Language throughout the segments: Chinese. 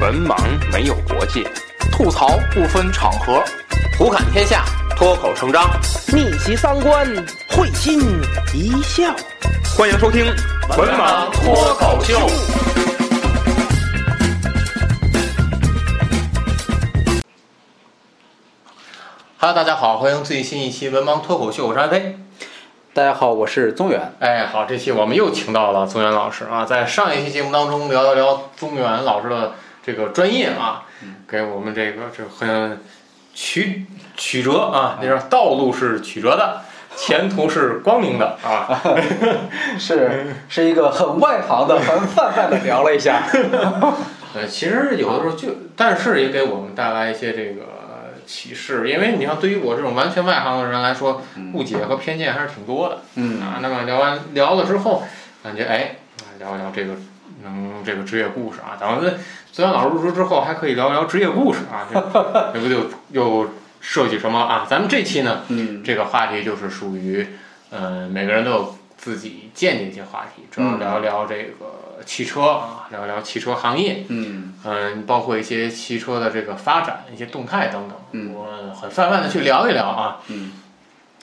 文盲没有国界，吐槽不分场合，胡侃天下，脱口成章，逆袭三观，会心一笑。欢迎收听《文盲脱口秀》。Hello，大家好，欢迎最新一期《文盲脱口秀》，我是安飞。大家好，我是宗远。哎，好，这期我们又请到了宗远老师啊，在上一期节目当中聊一聊宗远老师的这个专业啊，给我们这个这很曲曲折啊，那说道路是曲折的，前途是光明的啊，是是一个很外行的、很泛泛的聊了一下。呃，其实有的时候就，但是也给我们带来一些这个启示，因为你像对于我这种完全外行的人来说，误解和偏见还是挺多的。嗯啊，那么聊完聊了之后，感觉哎，聊一聊这个能这个职业故事啊，咱们虽然老师入职之后还可以聊一聊职业故事啊，这 这不就又涉及什么啊？咱们这期呢，嗯。这个话题就是属于，嗯、每个人都有自己见解一些话题，主要聊一聊这个汽车啊，聊一聊汽车行业，嗯。嗯，包括一些汽车的这个发展、一些动态等等，嗯。我们很泛泛的去聊一聊啊。嗯。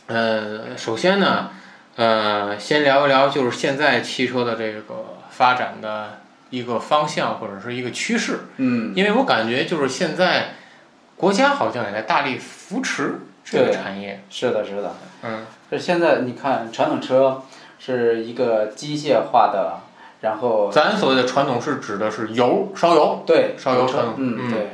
呃，首先呢，呃，先聊一聊就是现在汽车的这个发展的一个方向或者是一个趋势，嗯，因为我感觉就是现在国家好像也在大力扶持这个产业，是的，是的。嗯。这现在你看，传统车是一个机械化的，然后咱所谓的传统是指的是油烧油，对烧油车车，嗯嗯。对，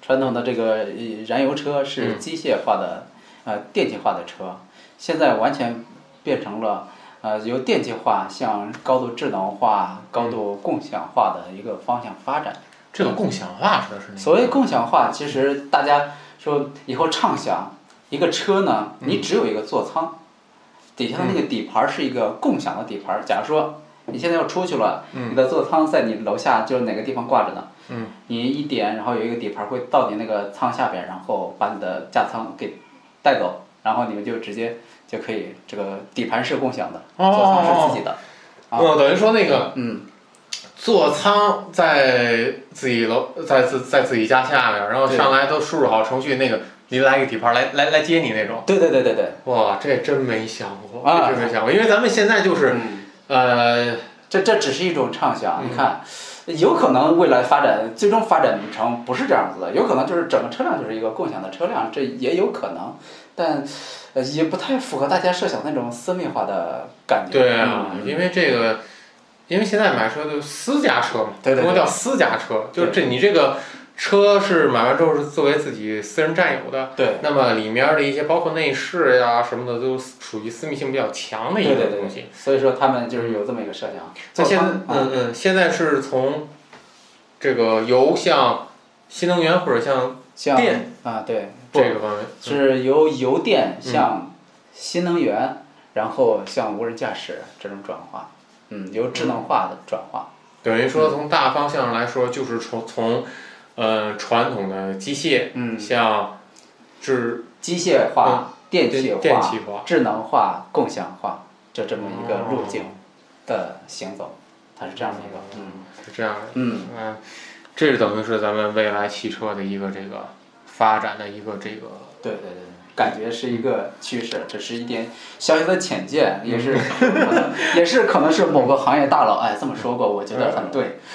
传统的这个呃燃油车是嗯。机械化的，呃电气化的车，现在完全变成了呃由电气化向高度智能化、高度共享化的一个方向发展。这个共享化指的是？所谓共享化，其实大家说以后畅想一个车呢，嗯你只有一个座舱，底下的那个底盘是一个共享的底盘。假如说你现在要出去了，嗯你的座舱在你楼下就是哪个地方挂着呢？嗯，你一点，然后有一个底盘会到你那个舱下边，然后把你的驾舱给带走，然后你们就直接就可以这个底盘是共享的，哦。座舱是自己的。啊。哦，等于说那个嗯，座舱在自己楼，在自在自己家下面，然后上来都输入好程序，那个你来一个底盘来来来接你那种。对对对对对。哇，这真没想过，啊。没想过，因为咱们现在就是嗯。呃，这这只是一种畅想，嗯。你看，有可能未来发展最终发展成不是这样子的，有可能就是整个车辆就是一个共享的车辆，这也有可能，但呃也不太符合大家设想那种私密化的感觉。对啊，嗯因为这个，因为现在买车都私家车嘛，对对对叫私家车，就是这你这个车是买完之后是作为自己私人占有的，对那么里面的一些包括内饰呀什么的都属于私密性比较强的一对对对个东西。所以说他们就是有这么一个设想。那现在，嗯嗯，现在是从这个油向新能源或者向像电啊，对，不这个方面，是由油电嗯向新能源，然后向无人驾驶这种转化，嗯，由智能化的转化。等于说从大方向上来说，就是从从呃传统的机械嗯，向智机械化、电气化、智能化、共享化，就这么一个路径哦的行走，它是这样的一个，嗯。是这样的。嗯，嗯，这是等于是咱们未来汽车的一个这个发展的一个这个对对对对，感觉是一个趋势，这是一点小小的浅见，也嗯是 也是可能是某个行业大佬哎这么说过，我觉得很对，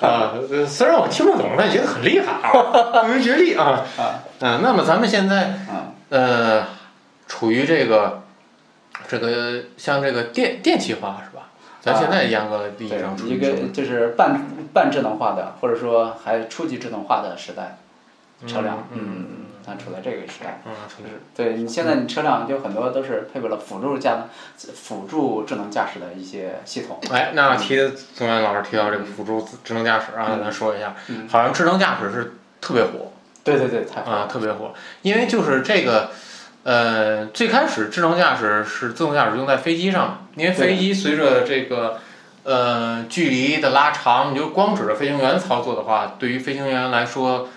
啊，呃虽然我听不懂，但觉得很厉害啊，不明觉厉啊。啊，嗯，那么咱们现在嗯呃处于这个这个像这个电电气化是吧？咱现在严格意义对上，处一个就是半半智能化的，或者说还初级智能化的时代，车辆，嗯嗯，它处在这个时代。嗯，就是对你现在你车辆就很多都是配备了辅助驾辅助智能驾驶的一些系统。哎，那提宗元老师提到这个辅助智能驾驶啊，嗯咱说一下，嗯好像智能驾驶是特别火对对对，啊，特别火，因为就是这个。呃，最开始智能驾驶是自动驾驶用在飞机上，因为飞机随着这个呃距离的拉长，你就光指着飞行员操作的话，对于飞行员来说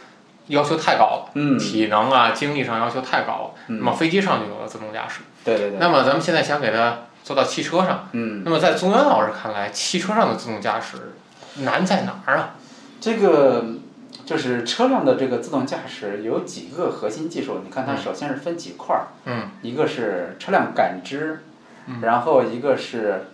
要求太高了，嗯，体能啊、精力上要求太高了。嗯那么飞机上就有了自动驾驶，对对对，那么咱们现在想给它做到汽车上，嗯，那么在宗元老师看来，汽车上的自动驾驶难在哪儿啊？这个就是车辆的这个自动驾驶有几个核心技术，你看它首先是分几块儿，嗯。一个是车辆感知，嗯。然后一个是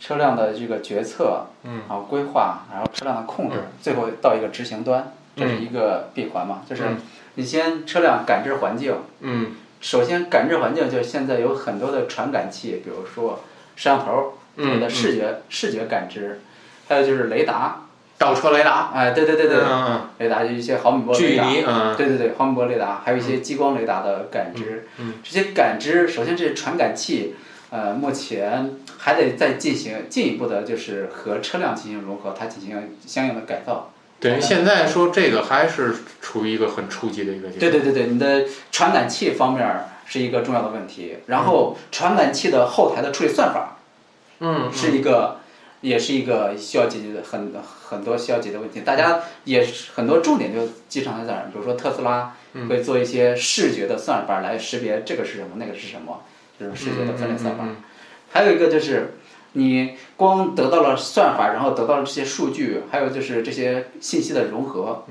车辆的这个决策，嗯。然后规划，然后车辆的控制，最后到一个执行端，这是一个闭环嘛，就是嗯你先车辆感知环境，嗯。首先感知环境就是现在有很多的传感器，比如说摄像头，我们嗯的视觉、视觉感知，还有就是雷达，倒车雷达，哎，对对对对，嗯雷达就一些毫米波雷达，离嗯。对对对，毫米波雷达，还有一些激光雷达的感知。嗯这些感知，首先这些传感器，呃，目前还得再进行进一步的，就是和车辆进行融合，它进行相应的改造。等于现在说这个还是处于一个很初级的一个阶段。对对对对，你的传感器方面儿是一个重要的问题，然后传感器的后台的处理算法嗯。是一个，也是一个需要解决的很很多需要解决的问题。大家也是很多重点就集成在这儿，比如说特斯拉会做一些视觉的算法来识别这个是什么，那个是什么，就是视觉的分类算法。嗯还有一个就是，你光得到了算法，然后得到了这些数据，还有就是这些信息的融合，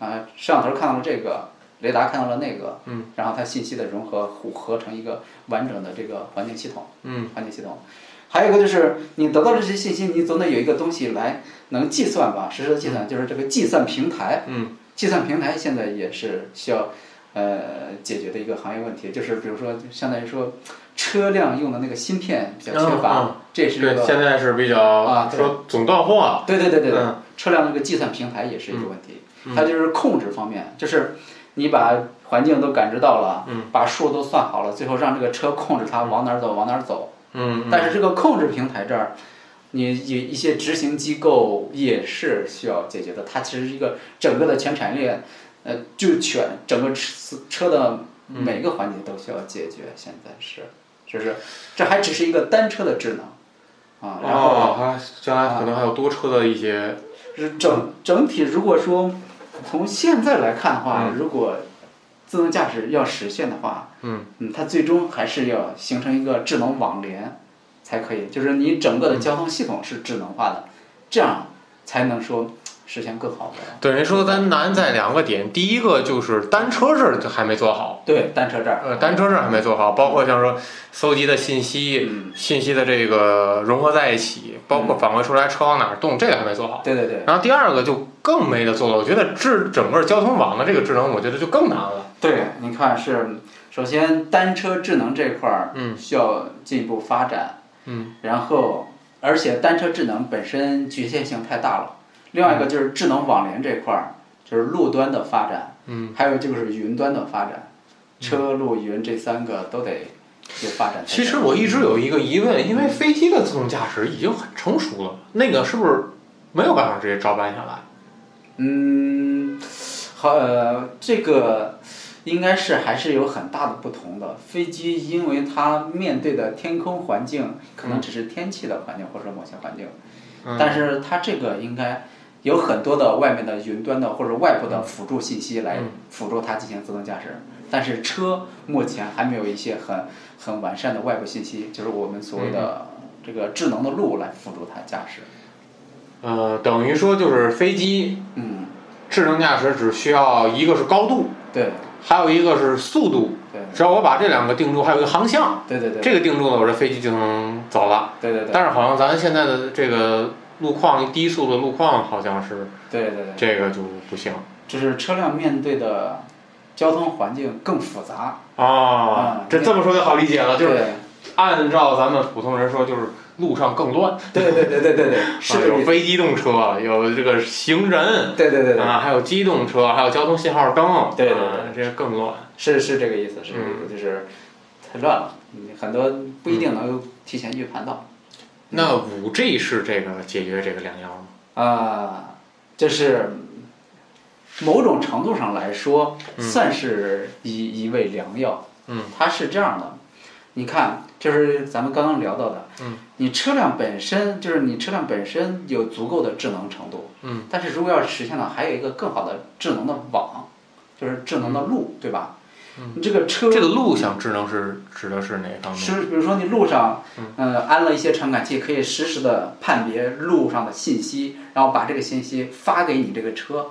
啊，摄像头看到了这个，雷达看到了那个，嗯，然后它信息的融合合合成一个完整的这个环境系统，嗯，环境系统。还有一个就是你得到这些信息，你总得有一个东西来能计算吧，实时的计算，就是这个计算平台。嗯，计算平台现在也是需要呃解决的一个行业问题，就是比如说相当于说车辆用的那个芯片比较缺乏，嗯嗯这也是一对，个现在是比较啊对。说总断货，对对对对对，嗯。车辆那个计算平台也是一个问题，它就是控制方面，就是你把环境都感知到了，嗯。把数都算好了，最后让这个车控制它往哪儿走往哪儿走。嗯，但是这个控制平台这儿，你一一些执行机构也是需要解决的。它其实是一个整个的全产业链，呃，就全整个车车的每个环节都需要解决。现在是，就是这还只是一个单车的智能啊，然后哦，还将来可能还有多车的一些，是整整体如果说从现在来看的话，如果自动驾驶要实现的话，嗯。它最终还是要形成一个智能网联才可以，就是你整个的交通系统是智能化的，这样才能说实现更好的。等于说咱难在两个点，第一个就是单车这儿还没做好，对，单车这儿，呃，单车这儿还没做好，包括像说搜集的信息、嗯，信息的这个融合在一起，包括反馈出来车往哪儿动，这个还没做好。对对对然后第二个就更没得做了，我觉得智整个交通网的这个智能，我觉得就更难了。对，你看是首先单车智能这块儿，嗯，需要进一步发展，嗯，然后而且单车智能本身局限性太大了，另外一个就是智能网联这块儿，就是路端的发展，嗯，还有就是云端的发展，车路云这三个都得有发展。其实我一直有一个疑问，因为飞机的自动驾驶已经很成熟了，那个是不是没有办法直接照搬下来？嗯，好，呃，这个应该是还是有很大的不同的。飞机因为它面对的天空环境可能只是天气的环境或者某些环境，嗯但是它这个应该有很多的外面的云端的或者外部的辅助信息来嗯。辅助它进行自动驾驶。但是车目前还没有一些很很完善的外部信息，就是我们所谓的这个智能的路来辅助它驾驶。呃，等于说就是飞机嗯，智能驾驶只需要一个是高度，对。还有一个是速度，对。只要我把这两个定住，还有一个航向，对对对。这个定住了，我这飞机就能走了。对对对。但是好像咱现在的这个路况低速的路况好像是对对对。这个就不行就是车辆面对的交通环境更复杂。啊嗯。这这么说就好理解了，就是按照咱们普通人说，就是路上更乱，对对对对对对，是啊这个意思。有非机动车，有这个行人。对对对对，啊，还有机动车，还有交通信号灯，对对对啊这更乱。是是这个意思，是这个意嗯思，就是太乱了，很多不一定能提前预判到。那五 G 是这个解决这个良药吗？啊，就是某种程度上来说，嗯算是一一味良药。嗯，它是这样的，你看，就是咱们刚刚聊到的，嗯，你车辆本身就是你车辆本身有足够的智能程度，嗯，但是如果要实现了，还有一个更好的智能的网，就是智能的路，对吧？你这个车这个录像智能是指的是哪方面？是，比如说你路上，呃，安了一些传感器，可以实时的判别路上的信息，然后把这个信息发给你这个车。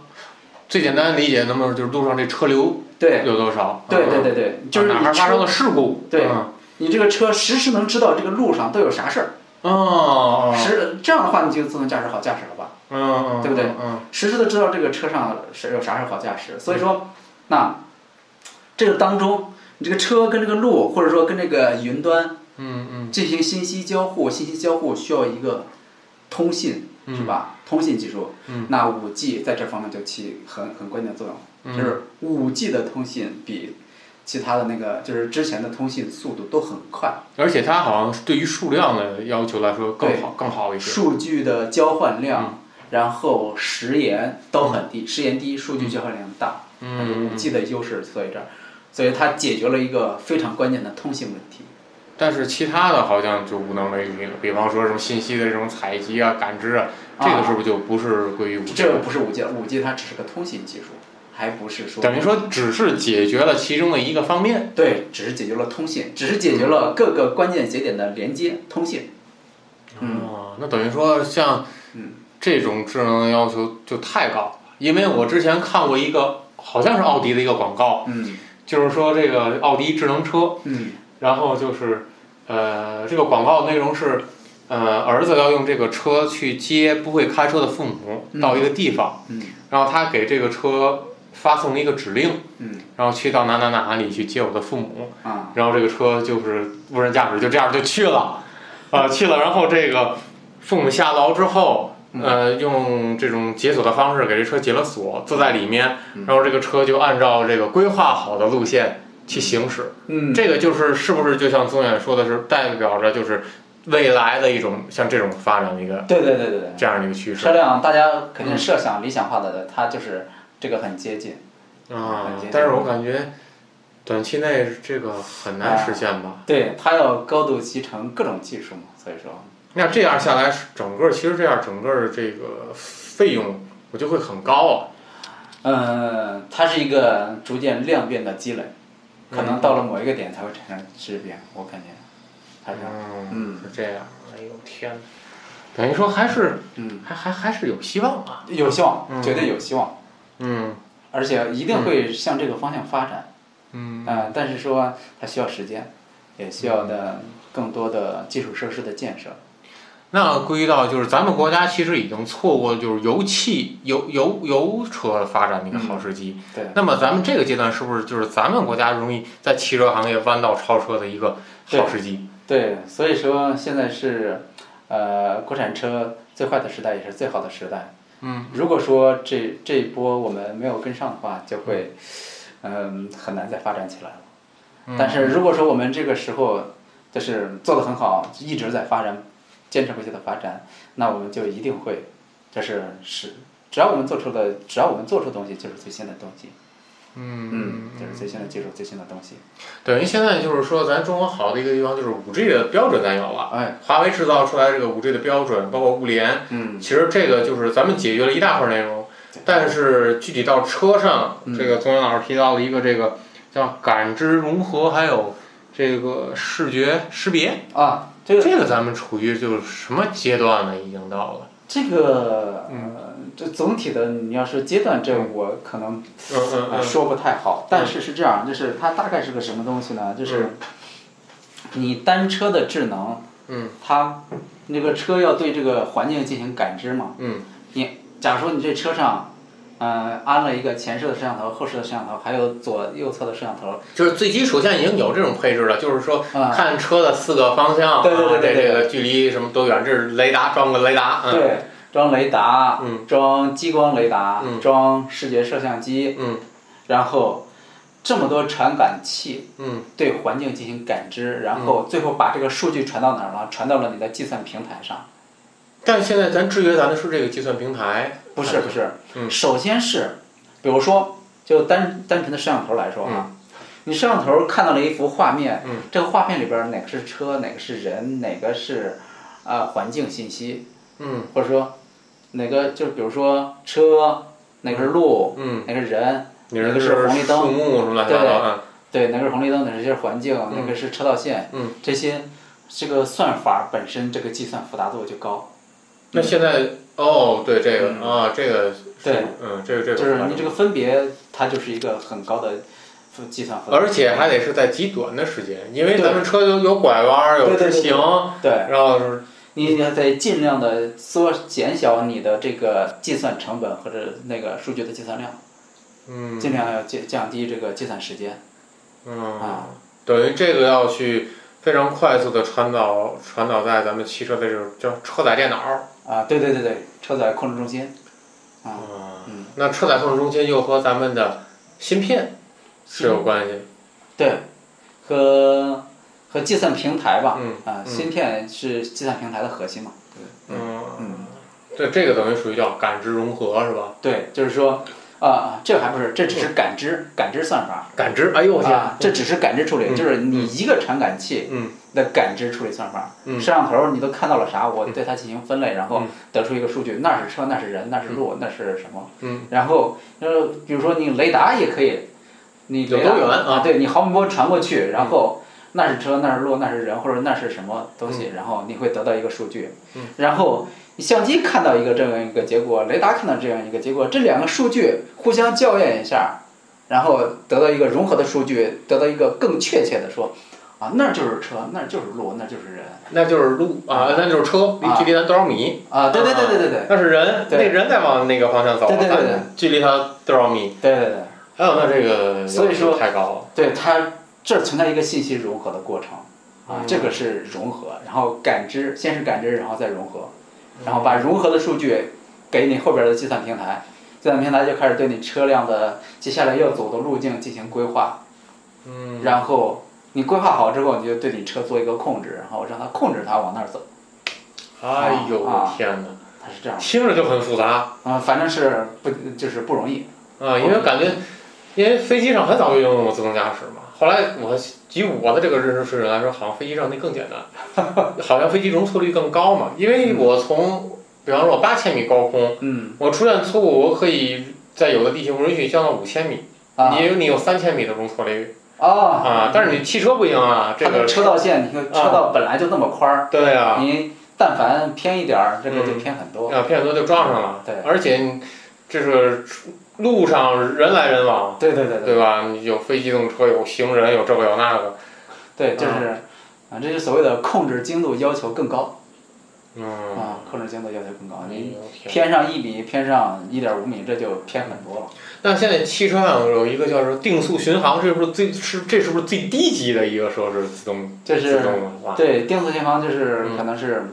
最简单理解，那么就是路上这车流对有多少？对对对对，就是哪怕发生了，事故？对嗯你这个车实时能知道这个路上都有啥事儿，哦，实这样的话你就自动驾驶好驾驶了吧？嗯嗯，对不对嗯实时的知道这个车上是有啥是好驾驶，所以说，那这个当中，你这个车跟这个路，或者说跟这个云端嗯嗯。进行信息交互，信息交互需要一个通信，嗯，是？吧？通信技术，嗯。那五 G 在这方面就起很很关键的作用，嗯。就是五 G 的通信比其他的那个就是之前的通信速度都很快，而且它好像对于数量的要求来说更好更好一些。数据的交换嗯。量，然后时延都很低，时延低，数据交换量大。它有嗯五 G 的优势所以这儿，所以它解决了一个非常关键的通信问题。但是其他的好像就无能为力了，比方说什么信息的这种采集啊、感知啊，这个是不是就不是归于五 G？这个不是五 G，五 G 它只是个通信技术，还不是说等于说只是解决了其中的一个方面。对，只是解决了通信，只是解决了各个关键节点的连接通信。嗯哦，那等于说像嗯这种智能要求就太高了，因为我之前看过一个好像是奥迪的一个广告，嗯。就是说这个奥迪智能车，嗯。然后就是呃这个广告内容是。呃，儿子要用这个车去接不会开车的父母嗯。到一个地方，嗯。然后他给这个车发送一个指令，嗯。然后去到哪哪哪里去接我的父母，啊。然后这个车就是无人驾驶，就这样就去了，啊、去了，然后这个父母下楼之后，呃，用这种解锁的方式给这车解了锁，坐在里面，嗯然后这个车就按照这个规划好的路线去行驶。嗯，这个就是是不是就像宗远说的是代表着就是未来的一种像这种发展的一个对对对对对，这样的一个趋势车辆大家肯定设想理想化的，它就是这个很接近。啊？但是我感觉短期内这个很难实现吧？对，它要高度集成各种技术嘛，所以说，那这样下来，整个其实这样整个这个费用我就会很高啊。嗯，它是一个逐渐量变的积累，可能到了某一个点才会产生质变，我感觉，它是这样。嗯，是这样。哎呦天哪！等于说还是嗯，还还还是有希望啊。有希望，嗯绝对有希望，嗯而且一定会向这个方向发展。嗯嗯，但是说它需要时间，也需要的更多的基础设施的建设。那归到就是咱们国家其实已经错过就是油气油油油车发展的一个好时机。对，那么咱们这个阶段是不是就是咱们国家容易在汽车行业弯道超车的一个好时机？对，所以说现在是，呃，国产车最坏的时代，也是最好的时代。嗯，如果说这这一波我们没有跟上的话，就会，嗯、很难再发展起来了。嗯但是如果说我们这个时候就是做的很好，一直在发展，坚持不懈的发展，那我们就一定会，这是是，只要我们做出的，只要我们做出东西，就是最新的东西。嗯，就是最新的技术，最新的东西。等于现在就是说，咱中国好的一个地方就是五 G 的标准咱有了，哎，华为制造出来这个五 G 的标准，包括物联，嗯，其实这个就是咱们解决了一大块内容，但是具体到车上，嗯这个宗元老师提到了一个这个叫感知融合，还有这个视觉识别，啊，这个这个咱们处于就是什么阶段呢？已经到了，这个，嗯呃，这总体的你要是阶段，这我可能说不太好，但是是这样，就是它大概是个什么东西呢？就是你单车的智能，嗯，它那个车要对这个环境进行感知嘛。嗯。你假如说你这车上，呃，安了一个前视的摄像头、后视的摄像头，还有左右侧的摄像头，就是最基础现在已经有这种配置了，就是说啊看车的四个方向，对对对对这这个距离什么多远，这是雷达装个雷达，嗯。对，装雷达，嗯。装激光雷达，嗯。装视觉摄像机，嗯。然后这么多传感器嗯。对环境进行感知，然后最后把这个数据传到哪儿了？传到了你的计算平台上。但现在咱制约咱的是这个计算平台，不是不是，嗯。首先是，比如说，就单单纯的摄像头来说啊，你摄像头看到了一幅画面，嗯。这个画面里边哪个是车，哪个是人，哪个是啊、环境信息，嗯。或者说哪个就比如说车，哪个是路，嗯，哪个是人，你哪个是红绿灯树木什么乱七八糟，嗯。对，哪个是红绿灯，哪个是环境，哪个是车道线，嗯，这些这个算法本身这个计算复杂度就高。那现在哦，对这个、啊，这个是对，嗯，这个这个就是你这个分别，它就是一个很高的复计算。而且还得是在极短的时间，因为咱们车有有拐弯儿，有直行，对，然后是你得尽量的缩减小你的这个计算成本或者那个数据的计算量，嗯尽量要降降低这个计算时间。嗯啊，等于这个要去非常快速的传导传导在咱们汽车的这种叫车载电脑儿啊，对对对对，车载控制中心。啊，啊，嗯，那车载控制中心又和咱们的芯片是有关系，对，和和计算平台吧，嗯芯片是计算平台的核心嘛。对嗯嗯，对，这个等于属于叫感知融合是吧？对，就是说，啊，这还不是，这只是感知感知算法。感知，哎呦我天，啊，这只是感知处理，嗯就是你一个传感器嗯的感知处理算法。嗯摄像头你都看到了啥，我对它进行分类，然后嗯得出一个数据，那是车，那是人，那是路，那是什么？嗯。然后呃，比如说你雷达也可以，你有多远啊啊？对你毫米波传过去，然后那是车，那是路，那是人，或者那是什么东西，然后你会得到一个数据。嗯。然后你相机看到一个这样一个结果，雷达看到这样一个结果，这两个数据互相校验一下，然后得到一个融合的数据，得到一个更确切的说，啊，那儿就是车，那儿就是路，那儿就是人。那就是路啊，那就是车，离啊距离咱多少米？啊，对对对对对对，那是人，那人在往那个方向走，对对对对距离它多少米？对对对，还有那这个，所以说太高了。对它这儿存在一个信息融合的过程啊嗯，这个是融合，然后感知，先是感知，然后再融合，然后把融合的数据给你后边的计算平台，计算平台就开始对你车辆的接下来要走的路径进行规划，嗯，然后你规划好之后，你就对你车做一个控制，然后让它控制它往那儿走，哎呦啊我天哪，它是这样，听着就很复杂啊，反正是不就是不容易，啊，因为感觉，因为飞机上很早就应用过自动驾驶嘛。后来我以我的这个认识水准来说，好像飞机上那更简单，好像飞机容错率更高嘛。因为我从，比方说我八千米高空，嗯我出现错误，我可以在有的地形不允许降到五千米，啊你有你有三千米的容错率啊啊，但是你汽车不行啊，这个车道线，你看车道本来就那么宽儿，对啊，你但凡偏一点儿，这个就嗯。偏很多。啊，偏很多就撞上了，对。而且你这是路上人来人往，对对对对。吧？你有非机动车，有行人，有这个有那个，对，就是啊，这就所谓的控制精度要求更高嗯，啊，控制精度要求更高。哎你偏上一米，偏上一点五米，这就偏很多了。那现在汽车上有一个叫做定速巡航，这是不是最是这是不是最低级的一个说是？自动自就是动对定速巡航，就是嗯可能是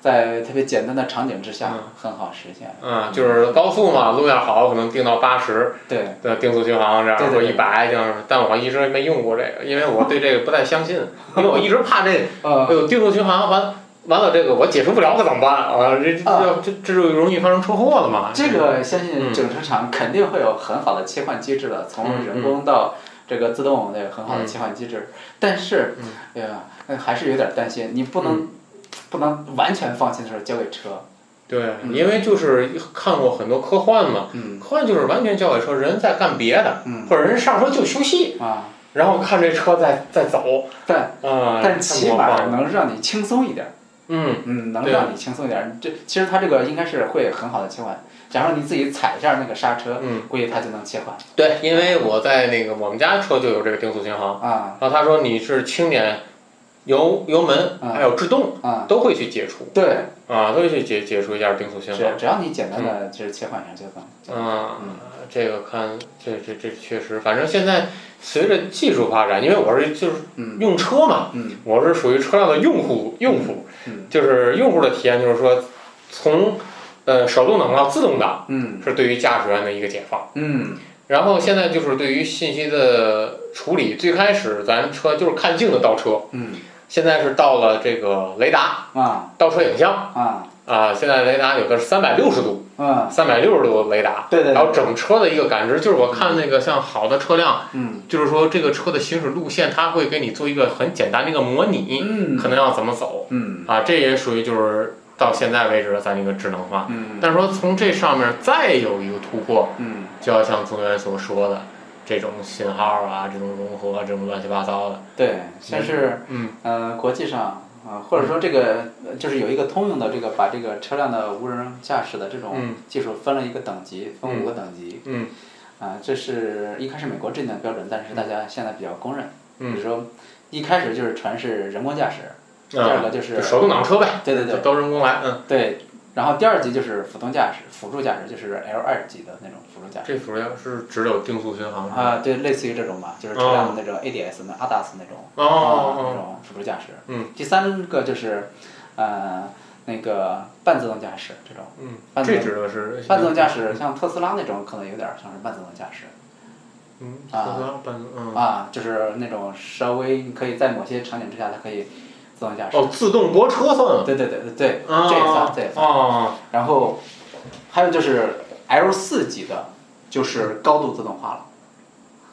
在特别简单的场景之下嗯很好实现。嗯，就是高速嘛，路面好，可能定到八十对的定速巡航这样，或对对对一百这样。但我一直没用过这个，因为我对这个不太相信，因为我一直怕这 呃哎呦定速巡航完完了这个我解除不了可怎么办啊？这这啊。这这就容易发生车祸了嘛？这个相信嗯。整车厂肯定会有很好的切换机制的，从嗯人工到这个自动的很好的切换机制。但是嗯，哎呀，呃还是有点担心，你不能不能完全放心的时候交给车。对，嗯。因为就是看过很多科幻嘛，嗯。科幻就是完全交给车，人在干别的，嗯。或者人上车就休息，啊，然后看这车在在走，但啊，但起码能让你轻松一点。嗯嗯，能让你轻松一点。这其实它这个应该是会很好的切换。假如你自己踩一下那个刹车，嗯，估计它就能切换对，因为我在那个我们家车就有这个定速巡航，啊然后他说你是轻点油油门嗯还有制动啊。都会去解除对，啊，都会去解解除一下定速巡只航。只要你简单的就是切换一下就能。就能嗯，这个看这这这确实，反正现在随着技术发展，因为我是就是嗯用车嘛，嗯我是属于车辆的用户用户，嗯就是用户的体验就是说，从呃手动挡到自动挡嗯是对于驾驶员的一个解放。嗯然后现在就是对于信息的处理，最开始咱车就是看镜子倒车，嗯现在是到了这个雷达啊倒车影像啊啊，现在雷达有的是三百六十度，嗯，三百六十度雷达，对对对，然后整车的一个感知，就是我看那个像好的车辆，嗯。就是说这个车的行驶路线，它会给你做一个很简单的一个模拟，嗯。可能要怎么走嗯。啊，这也属于就是到现在为止咱一个智能化。嗯。但是说从这上面再有一个突破，嗯。就要像宗元所说的，这种信号啊，这种融合，这种乱七八糟的。对，像是嗯。呃国际上啊、或者说这个呃就是有一个通用的这个把这个车辆的无人驾驶的这种嗯技术分了一个等级，分五个等级。嗯啊、这是一开始美国制定的标准，但是大家现在比较公认。比嗯如说一开始就是全是人工驾驶，第二个就是就手动挡车呗，对对对都人工来。嗯，对，然后第二级就是辅动驾驶，辅助驾驶就是 L 二级的那种辅助驾驶。这辅助是只有定速巡航是吧？啊，对，类似于这种吧，就是车辆的那种 ADS 那 ADAS 那种哦啊种辅助驾驶。嗯。第三个就是，呃，那个半自动驾驶这种。嗯，这半自动指的是半自动驾驶，像特斯拉那种可能有点像是半自动驾驶嗯，啊特斯拉半嗯啊，就是那种稍微你可以在某些场景之下，它可以自动驾驶。哦，自动泊车算吗？对对对对对，啊这也算这也算。哦然后还有就是 L 四级的，就是高度自动化了。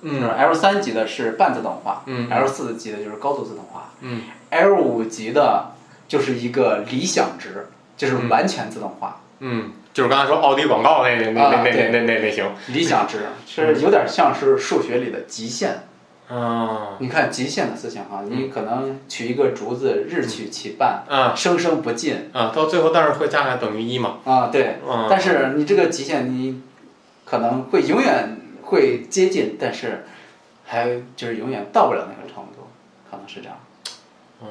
嗯 L 三级的是半自动化，嗯 l 四级的就是高度自动化嗯，L 五级的就是一个理想值，就是嗯完全自动化。嗯，就是刚才说奥迪广告那那那那那那类型。理想值是有点像是数学里的极限。啊你看极限的思想哈，你可能取一个竹子，日取其半，啊生生不尽啊！到最后，但是会加起来等于一嘛？啊，对。嗯，但是你这个极限，你可能会永远会接近，但是还就是永远到不了那个程度，可能是这样。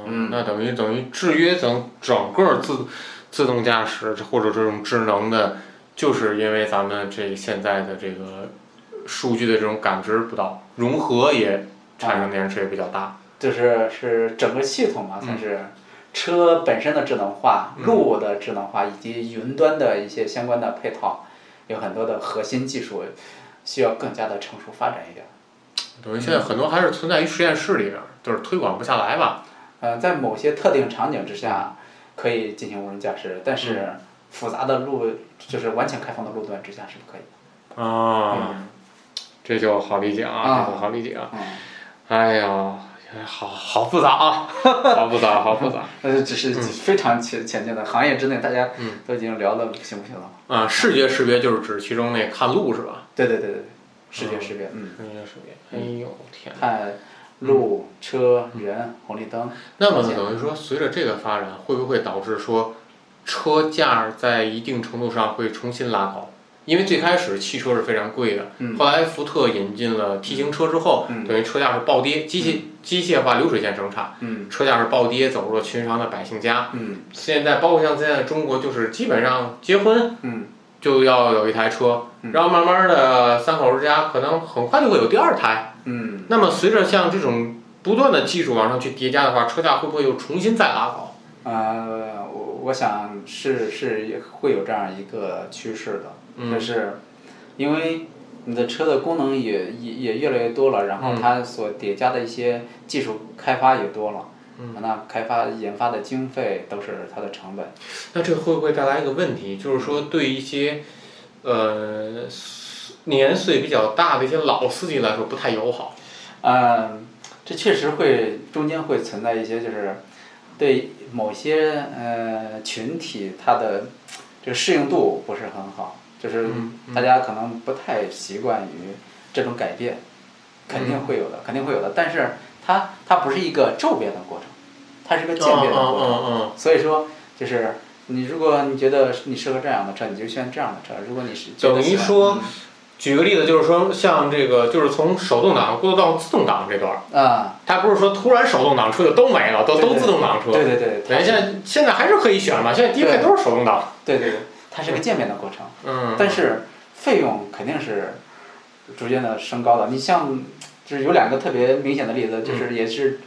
嗯，那等于等于制约整整个自自动驾驶或者这种智能的，就是因为咱们这现在的这个数据的这种感知不到，融合也产生延迟也比较大。就是是整个系统嘛，嗯算是车本身的智能化、嗯路的智能化以及云端的一些相关的配套，有很多的核心技术需要更加的成熟发展一点。等于现在很多还是存在于实验室里边，就是推广不下来吧？呃，在某些特定场景之下可以进行无人驾驶，但是嗯复杂的路就是完全开放的路段之下是不可以的。啊，这就好理解啊，啊这就好理解啊。嗯，哎呀，好好复杂啊，好复杂，好复杂。那就，只是非常前前进的行业之内，大家嗯都已经聊的不行不行了。啊，视觉识别就是指其中那看路是吧？对对对对对，视觉识别，嗯，视觉识别。哎呦天！看路、车、人、红绿灯。那么等于说，随着这个发展，会不会导致说车价在一定程度上会重新拉高？因为最开始汽车是非常贵的，嗯后来福特引进了 T 型车之后，嗯等于车价是暴跌，机械机械化流水线生产，嗯车价是暴跌，走入了寻常的百姓家。嗯现在包括像现在中国，就是基本上结婚嗯就要有一台车，嗯然后慢慢的三口之家可能很快就会有第二台。嗯，那么随着像这种不断的技术往上去叠加的话，车价会不会又重新再拉高？呃，我我想是是也会有这样一个趋势的，嗯就是因为你的车的功能也也也越来越多了，然后嗯它所叠加的一些技术开发也多了，嗯那开发研发的经费都是它的成本。那这会不会带来一个问题，就是说对一些呃年岁比较大的一些老司机来说不太友好？嗯，这确实会中间会存在一些，就是对某些呃群体它的这个适应度不是很好，就是嗯大家可能不太习惯于这种改变，肯定会有的，肯定会有的。但是它它不是一个骤变的过程，它是个渐变的过程。嗯嗯所以说，就是你如果你觉得你适合这样的车，你就选这样的车；如果你是等于说举个例子，就是说像这个，就是从手动挡过渡到自动挡这段儿，嗯啊，它不是说突然手动挡车就都没了，都都自动挡车。对对对，等于现在现在还是可以选嘛，现在低配都是手动挡。对对对，它是个渐变的过程。嗯，但是费用肯定是逐渐的升高的。你像，就是有两个特别明显的例子，嗯就是也是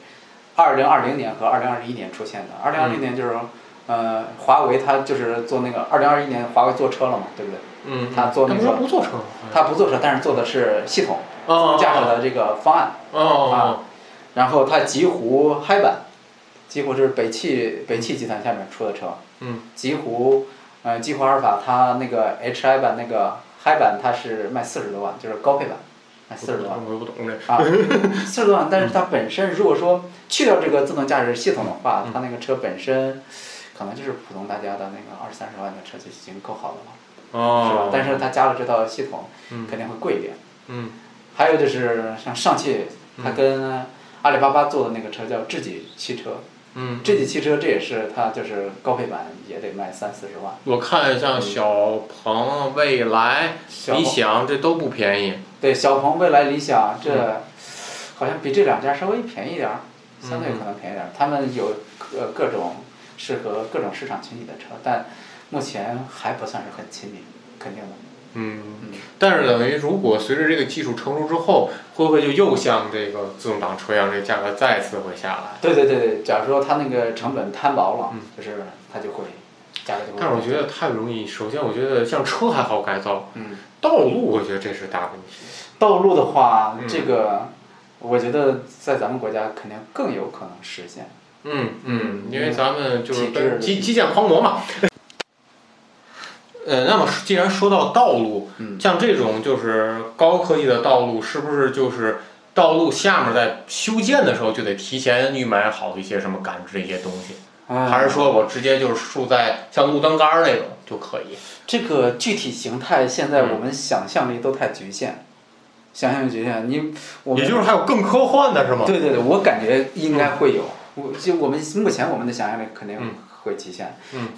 二零二零年和二零二一年出现的。二零二零年就是，呃，华为它就是做那个二零二一年华为做车了嘛，对不对？嗯，它做那个他不是不坐车？它不做车，但是做的是系统自哦动驾驶的这个方案。哦哦啊然后它极狐嗨版，极狐就是北汽北汽集团下面出的车。嗯。极狐，呃，激活阿尔法它那个 HI 版那个 Hi 版它是卖四十多万，就是高配版，卖四十多万我不懂这。啊，四十多万。但是它本身如果说去掉这个自动驾驶系统的话，嗯它那个车本身可能就是普通大家的那个二三十万的车就已经够好的了，是吧哦。？但是它加了这套系统，嗯肯定会贵一点。嗯还有就是像上汽，它跟阿里巴巴做的那个车叫智己汽车，嗯，这几汽车这也是它就是高配版也得卖三四十万。我看像小鹏、蔚来、小理想这都不便宜。对，小鹏、蔚来、理想这好像比这两家稍微便宜点儿，相对可能便宜点儿。他们有各各种适合各种市场群体的车，但目前还不算是很亲民，肯定的。嗯，但是等于如果随着这个技术成熟之后，会不会就又像这个自动挡车一样，这个价格再次会下来？对对对对，假如说它那个成本摊薄了，嗯就是它就会价格就会。但是我觉得太容易。首先，我觉得像车还好改造，嗯，道路我觉得这是大问题。道路的话，嗯这个我觉得在咱们国家肯定更有可能实现。嗯嗯，因为咱们就是基基建狂魔嘛。呃，那么既然说到道路，嗯像这种就是高科技的道路，是不是就是道路下面在修建的时候就得提前预埋好一些什么感知一些东西，啊还是说我直接就是竖在像路灯杆儿那种就可以？这个具体形态，现在嗯我们想象力都太局限，想象力局限。你我们也就是还有更科幻的是吗？对对对，我感觉应该会有。我就我们目前我们的想象力肯定嗯会极限。嗯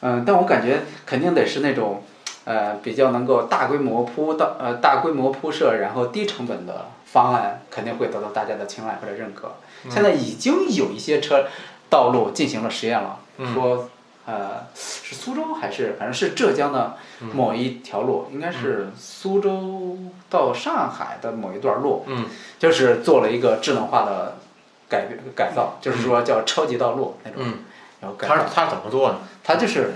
嗯但我感觉肯定得是那种呃比较能够大规模铺到呃大规模铺设，然后低成本的方案，肯定会得到大家的青睐或者认可。嗯现在已经有一些车道路进行了实验了，嗯说呃是苏州还是反正是浙江的嗯某一条路，应该是苏州到上海的某一段路，嗯就是做了一个智能化的改变改造，就是说叫超级道路那种，嗯，然后改造它是它怎么做的？它就是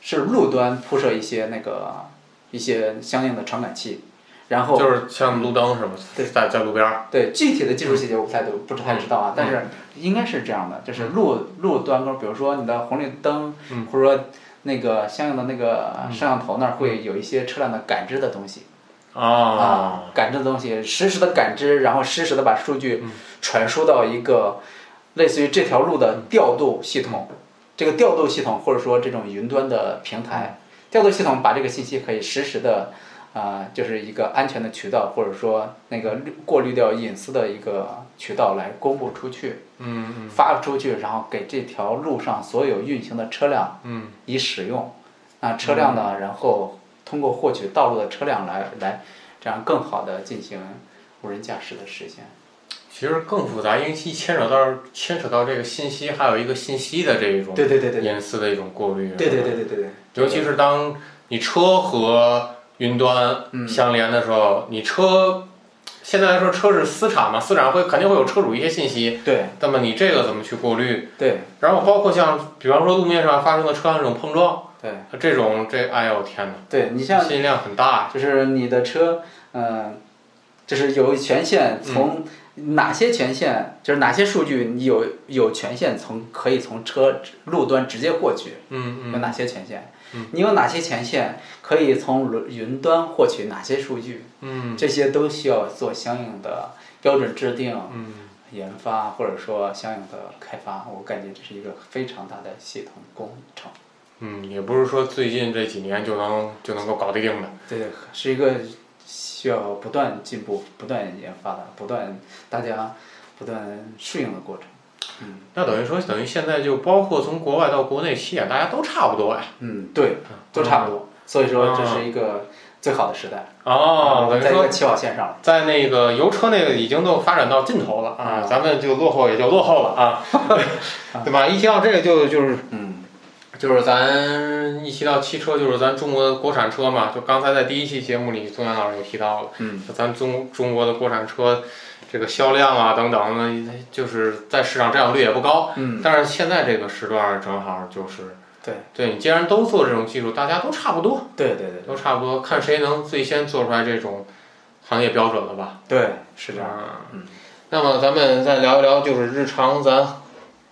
是路端铺设一些那个一些相应的传感器，然后就是像路灯是吗？对在在路边儿。对具体的技术细节我不太都不太知道啊，但是应该是这样的，就是路路端沟，比如说你的红绿灯，嗯或者说那个相应的那个摄像头那儿会有一些车辆的感知的东西。啊，感知的东西，实时的感知，然后实时的把数据嗯传输到一个类似于这条路的调度系统。这个调度系统或者说这种云端的平台，调度系统把这个信息可以实时的，啊、就是一个安全的渠道，或者说那个过滤掉隐私的一个渠道来公布出去，嗯嗯发出去，然后给这条路上所有运行的车辆嗯以使用。那车辆呢，然后通过获取道路的车辆来来，这样更好的进行无人驾驶的实现。其实更复杂，因为其牵扯到牵扯到这个信息，还有一个信息的这一种对对对对对隐私的一种过滤。对对对对对对，尤其是当你车和云端嗯相连的时候，你车现在来说车是私产嘛，私产会肯定会有车主一些信息，对那么你这个怎么去过滤？对然后包括像比方说路面上发生的车辆这种碰撞，对这种这哎呦天哪，对，你像信息量很大。就是你的车，嗯、就是有权限从哪些权限，就是哪些数据你有有权限从可以从车路端直接获取，嗯嗯有哪些权限？嗯你有哪些权限可以从云端获取哪些数据？嗯这些都需要做相应的标准制定、嗯研发，或者说相应的开发。我感觉这是一个非常大的系统工程。嗯，也不是说最近这几年就能就能够搞得定的。对，是一个需要不断进步、不断研发的、不断大家不断适应的过程。嗯那等于说，等于现在就包括从国外到国内起点，大家都差不多呀。嗯，对，都差不多。所以说，这是一个最好的时代。哦，等于说在一个起跑线上。在那个油车那个已经都发展到尽头了啊，咱们就落后也就落后了啊，对吧？一提到这个就就是嗯，就是咱一提到汽车，就是咱中国的国产车嘛。就刚才在第一期节目里，宗元老师也提到了，嗯，咱中中国的国产车这个销量啊等等呢，就是在市场占有率也不高。嗯，但是现在这个时段正好就是，对，对你既然都做这种技术，大家都差不多，对对对都差不多，看谁能最先做出来这种行业标准了吧？对，是这样。嗯，那么咱们再聊一聊，就是日常咱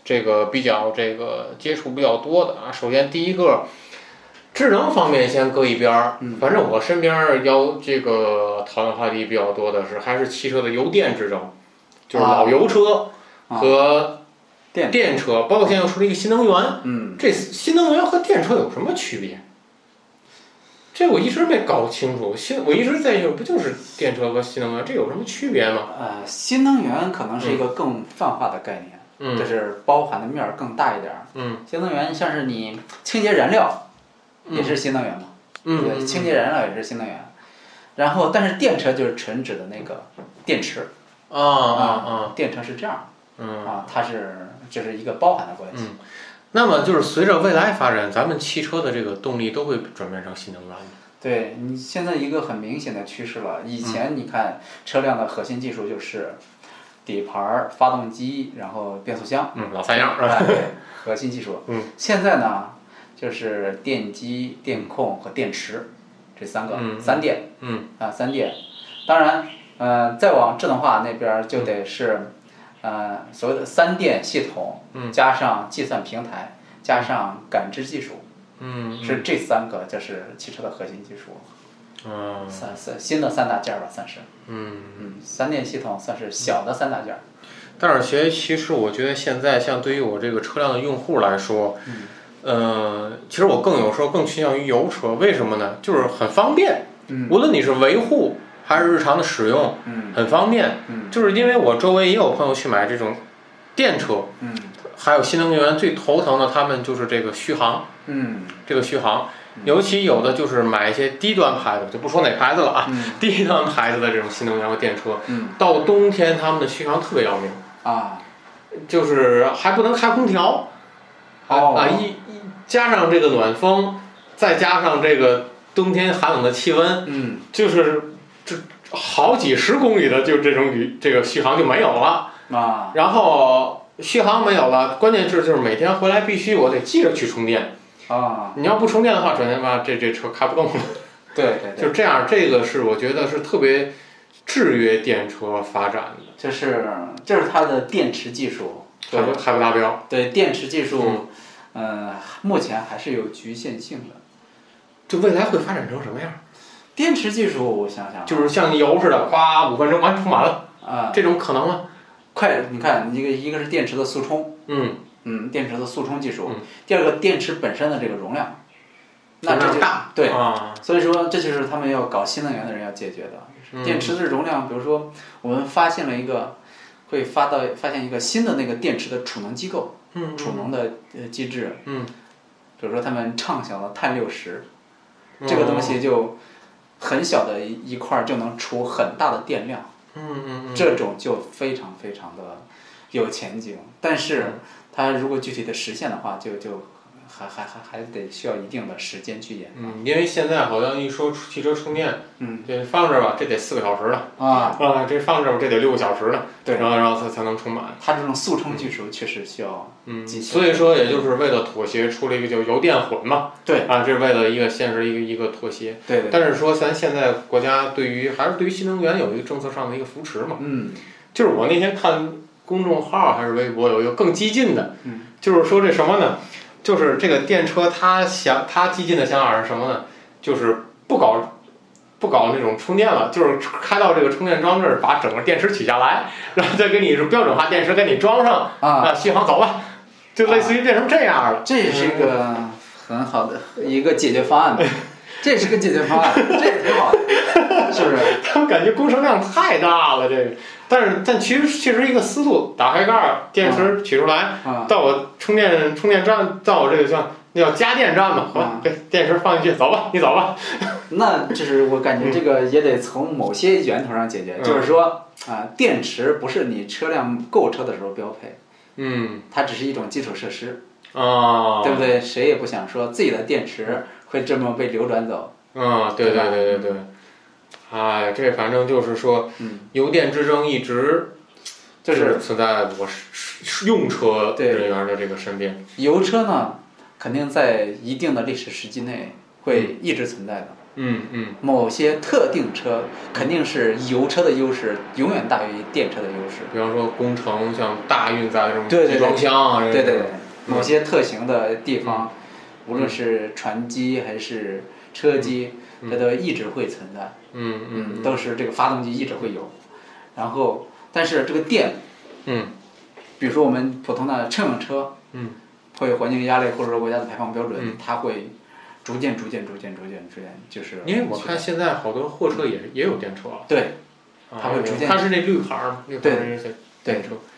这个比较这个接触比较多的啊。首先第一个，智能方面先搁一边儿。嗯反正我身边儿要这个讨论话题比较多的是，还是汽车的油电之争，就是老油车和电电车，包括现在又出了一个新能源。嗯，这新能源和电车有什么区别？这我一直没搞清楚，新我一直在想，不就是电车和新能源，这有什么区别吗？呃，新能源可能是一个更泛化的概念，嗯就是包含的面儿更大一点儿。嗯新能源像是你清洁燃料，也是新能源嘛，对不对？嗯清洁燃料也是新能源。然后，但是电车就是纯指的那个电池啊啊啊，电车是这样嗯。啊，它是这是一个包含的关系。嗯那么就是随着未来发展，咱们汽车的这个动力都会转变成新能源。对你现在一个很明显的趋势了，以前你看车辆的核心技术就是底盘儿、发动机，然后变速箱，嗯，老三样是吧？哎，对，核心技术。嗯。现在呢，就是电机、电控和电池这三个，嗯三电嗯啊，三电。当然，呃，再往智能化那边儿就得是，呃，所谓的三电系统，嗯加上计算平台，加上感知技术，嗯是这三个就是汽车的核心技术。嗯三三新的三大件儿吧，算是。嗯。嗯，三电系统算是小的三大件儿。但是其实其实我觉得现在像对于我这个车辆的用户来说，嗯呃，其实我更有时候更倾向于油车，为什么呢？就是很方便，嗯无论你是维护还是日常的使用，嗯很方便。嗯就是因为我周围也有朋友去买这种电车，嗯还有新能源，最头疼的他们就是这个续航，嗯这个续航，尤其有的就是买一些低端牌子，就不说哪牌子了啊，嗯低端牌子的这种新能源和电车，嗯到冬天他们的续航特别要命。啊就是还不能开空调，啊哦啊一一加上这个暖风，再加上这个冬天寒冷的气温，嗯就是这好几十公里的就这种旅这个续航就没有了，啊然后续航没有了，关键是就是每天回来必须我得记着去充电，啊，你要不充电的话，转天吧这这车开不动了，对对对，就这样，这个是我觉得是特别制约电车发展的，就是这是它的电池技术，还不还不达标。对电池技术，嗯，目前还是有局限性的。就未来会发展成什么样？电池技术，我想想啊，就是像油似的，夸五分钟完充满了，啊，这种可能吗？快，你看一个一个是电池的速充，嗯，嗯，电池的速充技术嗯，第二个电池本身的这个容量，那这就大，对，啊，所以说这就是他们要搞新能源的人要解决的。嗯。电池的容量，比如说我们发现了一个，会发到发现一个新的那个电池的储能机构，嗯储能的呃机制，嗯，比如说他们畅想的碳六十，这个东西就很小的一一块儿就能储很大的电量，嗯嗯嗯，这种就非常非常的有前景。但是它如果具体的实现的话，就就还还还还得需要一定的时间去研发。嗯，因为现在好像一说汽车充电，嗯。这放这儿吧，这得四个小时了，啊，啊，这放这儿吧这得六个小时了，对。然后然后才才能充满。它这种速充技术确实需要嗯，所以说也就是为了妥协，出了一个叫油电混嘛，对。啊，这是为了一个现实一个一个妥协。对对，但是说咱现在国家对于还是对于新能源有一个政策上的一个扶持嘛，嗯。就是我那天看公众号还是微博有一个更激进的，嗯就是说这什么呢？就是这个电车它想它激进的想法是什么呢？就是不搞不搞那种充电了，就是开到这个充电桩这儿，把整个电池取下来，然后再给你是标准化电池给你装上，啊，啊，续航走吧，就类似于变成这样了。这也是一个很好的一个解决方案吧，这也是个解决方案，这也挺好的，是不是？他们感觉工程量太大了，这个。但是，但其实其实一个思路，打开盖儿，电池取出来，啊，到我充电充电站，到我这个叫那叫加电站嘛，好吧嗯，给电池放进去，走吧，你走吧。那就是我感觉这个也得从某些源头上解决，嗯就是说啊，电池不是你车辆购车的时候标配，嗯它只是一种基础设施，哦，对不对？谁也不想说自己的电池会这么被流转走。嗯，对对对对对。哎，这反正就是说，嗯，油电之争一直就是存在我是是用车对人员的这个身边。油车呢，肯定在一定的历史时期内会一直存在的。嗯嗯某些特定车肯定是油车的优势永远大于电车的优势。比方说工程，像大运载这种集装箱啊，这种对对对，某些特型的地方，无论是船机还是车机，嗯这都一直会存在。嗯嗯都是这个发动机一直会有。然后，但是这个电，嗯比如说我们普通的乘用车，嗯，会有环境压力或者说国家的排放标准，嗯它会逐渐、逐渐、逐渐、逐渐、逐渐，就是因为我看现在好多货车也也有电车了，对啊它会逐渐它是那绿牌？绿牌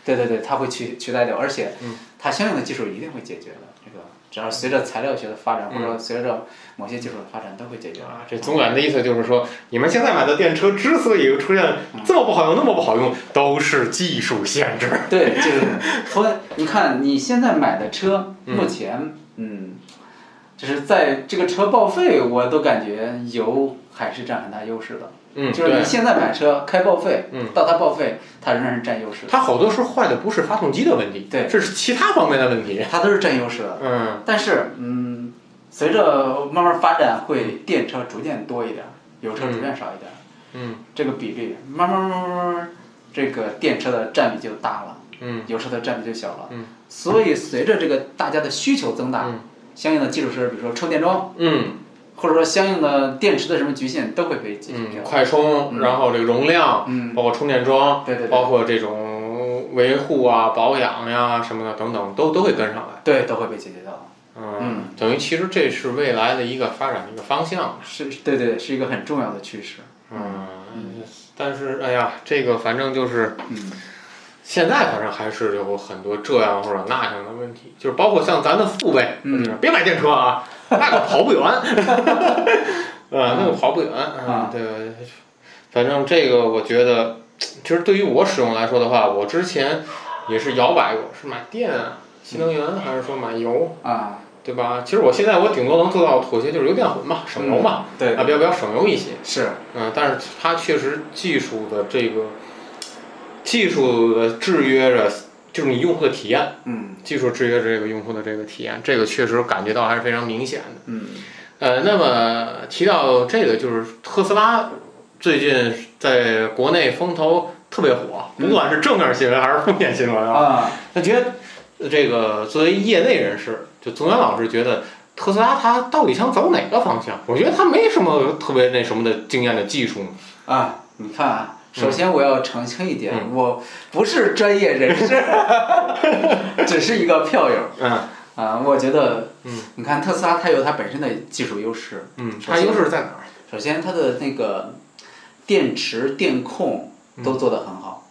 对对对，它会取取代掉，而且嗯它相应的技术一定会解决的。这个只要随着材料学的发展，或者说随着某些技术的发展，都会解决的。啊，这总管的意思就是说，你们现在买的电车之所以出现这么不好用、那么不好用，都是技术限制。对，就是说你看你现在买的车，嗯目前嗯，就是在这个车报废，我都感觉油还是占很大优势的。嗯，就是你现在买车开报废，嗯到它报废，它仍然是占优势，它好多时候坏的不是发动机的问题，对这是其他方面的问题。它都是占优势的。嗯但是嗯，随着慢慢发展，会电车逐渐多一点，油车逐渐少一点，嗯这个比例慢慢慢慢这个电车的占比就大了，嗯油车的占比就小了。嗯所以随着这个大家的需求增大，嗯相应的基础设施，比如说充电桩，嗯或者说相应的电池的什么局限，都会被解决嗯，快充，嗯然后这个容量，嗯，包括充电桩，对对对包括这种维护啊、保养呀、什么的等等，都都会跟上来。对，都会被解决掉。嗯嗯，等于其实这是未来的一个发展的一个方向。是，对对，是一个很重要的趋势。嗯，但是哎呀，这个反正就是嗯，现在反正还是有很多这样或者那样的问题，就是包括像咱的父辈，嗯别买电车啊，那个跑不远，啊，那个跑不远啊对，反正这个我觉得，其实对于我使用来说的话，我之前也是摇摆过，是买电啊、新能源还是说买油，啊，对吧？其实我现在我顶多能做到妥协，就是油电混嘛，省油嘛，对啊，，比较比较省油一些。是，嗯，但是它确实技术的这个技术的制约着，就是你用户的体验，嗯技术制约着这个用户的这个体验，这个确实感觉到还是非常明显的。嗯呃，那么提到这个，就是特斯拉最近在国内风头特别火，不管是正面新闻还是负面新闻啊。啊，那觉得呃这个作为业内人士，就宗元老师觉得。特斯拉它到底想走哪个方向？我觉得它没什么特别那什么的经验的技术。啊，你看啊，首先我要澄清一点，嗯。我不是专业人士，只是一个票友。嗯。啊。我觉得，嗯，你看特斯拉它有它本身的技术优势，嗯，它优势在哪儿？首先它的那个电池电控都做得很好，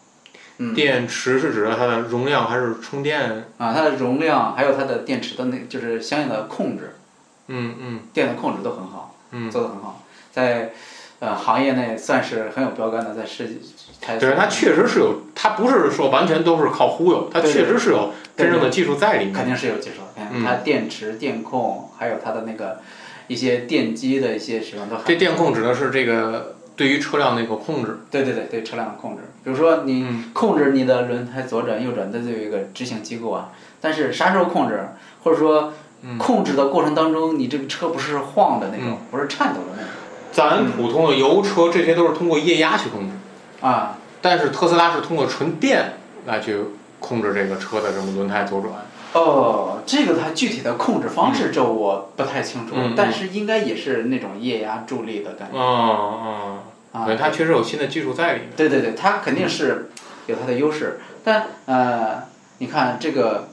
嗯，电池是指的它的容量还是充电？啊，它的容量还有它的电池的那就是相应的控制，嗯嗯。电的控制都很好，嗯，做得很好，在呃行业内算是很有标杆的，在世界对，它确实是有，它不是说完全都是靠忽悠，它确实是有真正的技术在里面。肯定是有技术它电池、电控，还有它的那个一些电机的一些使用都很这电控指的是这个对于车辆的一个控制。对对对对车辆的控制，比如说你嗯控制你的轮胎左转右转，它就有一个执行机构啊。但是啥时候控制，或者说嗯控制的过程当中，你这个车不是晃的那种，不是颤抖的那种咱普通的油车这些都是通过液压去控制，啊。但是特斯拉是通过纯电来去控制这个车的这么轮胎左转。哦，这个它具体的控制方式这我不太清楚，但是应该也是那种液压助力的感觉嗯啊。对，它确实有新的技术在里面。对对对，它肯定是有它的优势，但呃，你看这个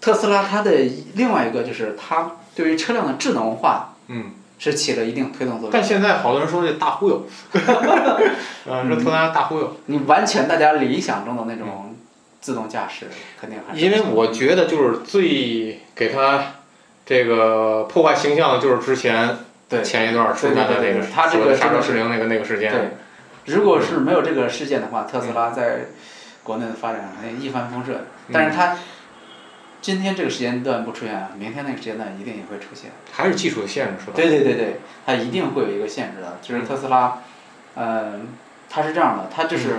特斯拉，它的另外一个就是它对于车辆的智能化嗯，是起了一定推动作用。但现在好多人说这大忽悠，啊，说特斯拉大忽悠。你完全大家理想中的那种自动驾驶，肯定还是因为我觉得就是最给他这个破坏形象的，就是之前对前一段出现的那个他这个刹车失灵那个那个事件。对，如果是没有这个事件的话，特斯拉在国内的发展肯定一帆风顺。但是它今天这个时间段不出现，明天那个时间段一定也会出现。还是技术的限制是吧？对对对对，它一定会有一个限制的，就是特斯拉，嗯，它是这样的，它就是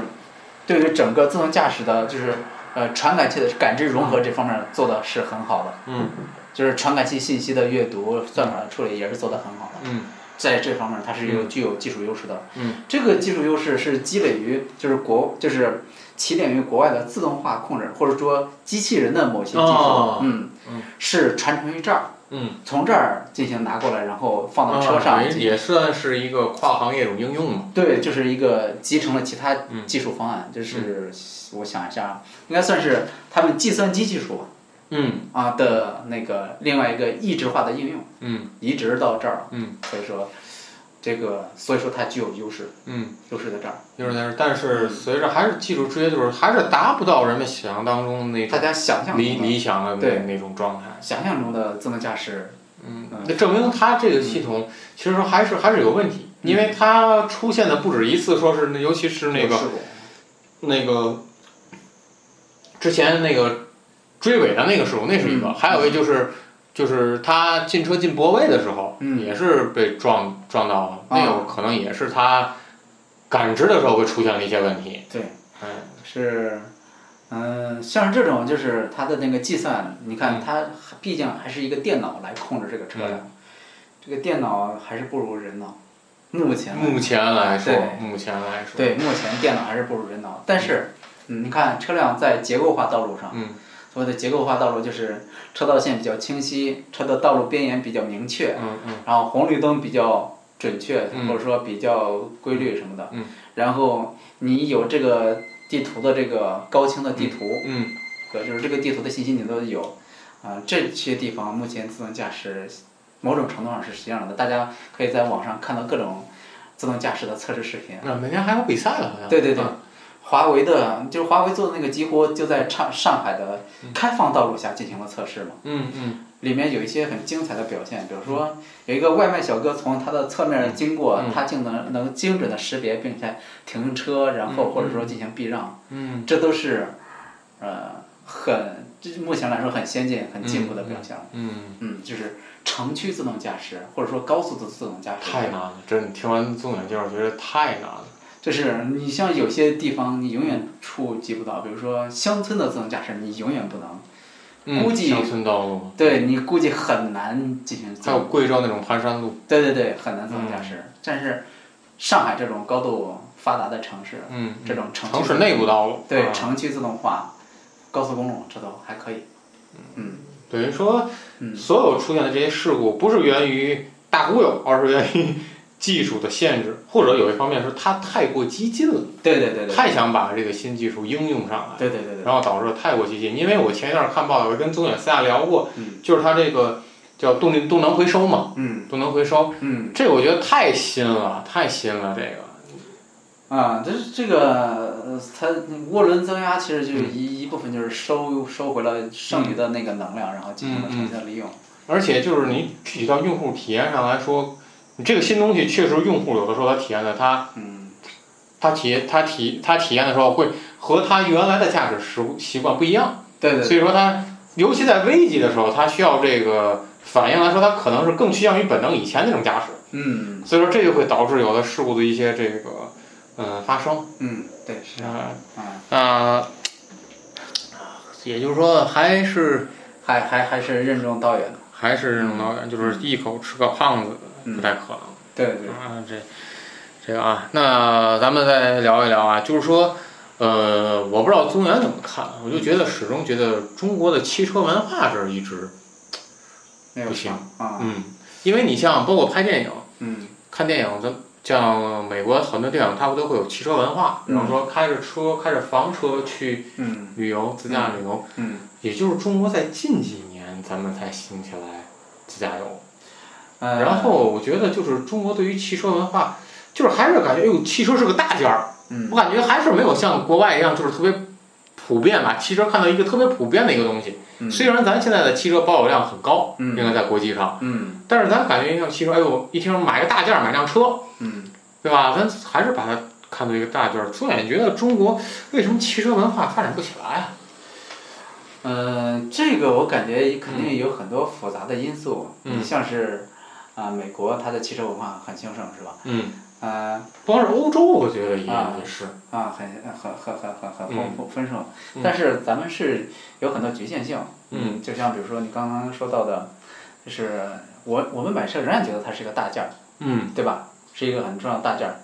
对于整个自动驾驶的，就是呃传感器的感知融合这方面做的是很好的，嗯。就是传感器信息的阅读、算法的处理也是做的很好的，嗯。在这方面它是有具有技术优势的。嗯，这个技术优势是积累于就是国就是起点于国外的自动化控制，或者说机器人的某些技术，哦嗯嗯。是传承于这儿。嗯，从这儿进行拿过来，然后放到车上啊进行也算是一个跨行业一种应用嘛。对，就是一个集成了其他嗯。技术方案，就是我想一下，应该算是他们计算机技术吧，嗯。啊的那个另外一个异质化的应用，嗯。移植到这儿，嗯。所以说这个所以说它具有优势，嗯，优势在这儿，优势在这儿，但是随着还是技术制约，就是还是达不到人们想象当中那种大家想象理理想的那对那种状态。想象中的自动驾驶，嗯嗯，那证明它这个系统其实说还是还是有问题，因为它出现的不止一次，说是那尤其是那个那个之前那个追尾的那个事故，那是一个，嗯还有一个就是就是他进车进泊位的时候，嗯。也是被撞撞到了，那啊个可能也是他感知的时候会出现了一些问题。对，嗯是，嗯、像是这种就是它的那个计算，你看它毕竟还是一个电脑来控制这个车辆，这个电脑还是不如人脑，目前目前来说对，目前来说，对，目前电脑还是不如人脑，但是，嗯，你看车辆在结构化道路上，嗯所谓的结构化道路就是车道线比较清晰，车的道路边沿比较明确，嗯嗯然后红绿灯比较准确，嗯或者说比较规律什么的。嗯然后你有这个地图的这个高清的地图，就是这个地图的信息你都有。啊、这些地方目前自动驾驶某种程度上是实现了的，大家可以在网上看到各种自动驾驶的测试视频。那明年还有比赛了，好像。对对对嗯，华为的就是华为做的那个几乎就在上上海的开放道路下进行了测试嘛。嗯嗯。里面有一些很精彩的表现，比如说有一个外卖小哥从他的侧面经过，嗯。他竟能能精准的识别并且停车，然后嗯或者说进行避让，嗯。这都是呃很这目前来说很先进、很进步的表现。了。嗯，嗯，就是城区自动驾驶或者说高速的自动驾驶，太难了，真的听完宗远介绍，觉得太难了。就是你像有些地方你永远触及不到，比如说乡村的自动驾驶，你永远不能，嗯估计乡村道路，对你估计很难进行还有。贵州那种盘山路，对对对，很难自动驾驶。但是上海这种高度发达的城市，嗯，这种城区城市内部道路，对啊城区自动化、高速公路这都还可以。嗯等于说，嗯所有出现的这些事故，不是源于大忽悠，而是源于技术的限制，或者有一方面是它太过激进了，对对对对，太想把这个新技术应用上来，对对对对，然后导致太过激进。因为我前一段看报道，我跟宗远私下聊过，嗯就是它这个叫动力动能回收嘛，嗯动能回收，嗯这个我觉得太新了，太新了，这个。啊，这是这个呃它涡轮增压其实就是一一部分就是收收回了剩余的那个能量，然后进行了重新的利用。而且就是你具体到用户体验上来说，你这个新东西确实用户有的时候他体验的他嗯他体他体他体验的时候会和他原来的驾驶习习惯不一样，对对所以说他尤其在危急的时候，他需要这个反应来说，他可能是更趋向于本能以前那种驾驶，嗯所以说这就会导致有的事故的一些这个嗯发生嗯对是啊啊，啊，也就是说还是还还还是任重道远的。还是任重道远，就是一口吃个胖子不太可能。对对。啊，这这个啊，那咱们再聊一聊啊，就是说，呃，我不知道宗元怎么看，我就觉得始终觉得中国的汽车文化这儿一直，不行啊。嗯，因为你像包括拍电影、嗯。看电影，咱像美国很多电影，它不都会有汽车文化，比方说开着车、开着房车去嗯旅游、自驾旅游，嗯。也就是中国在近几年咱们才兴起来自驾游。呃然后我觉得就是中国对于汽车文化，就是还是感觉，哎呦，汽车是个大件儿。嗯我感觉还是没有像国外一样，就是特别普遍吧。汽车看到一个特别普遍的一个东西。嗯虽然咱现在的汽车保有量很高，嗯应该在国际上，嗯但是咱感觉像汽车，哎呦，一听买个大件儿，买辆车，嗯对吧？咱还是把它看作一个大件儿。总也觉得中国为什么汽车文化发展不起来啊？呃，这个我感觉肯定有很多复杂的因素，嗯你像是啊、美国它的汽车文化很兴盛是吧？嗯，呃光是欧洲，我觉得也啊也是。啊，很很很很很很丰富丰盛嗯，但是咱们是有很多局限性，嗯，就像比如说你刚刚说到的，就是我我们买车仍然觉得它是一个大件儿，嗯对吧？是一个很重要的大件儿。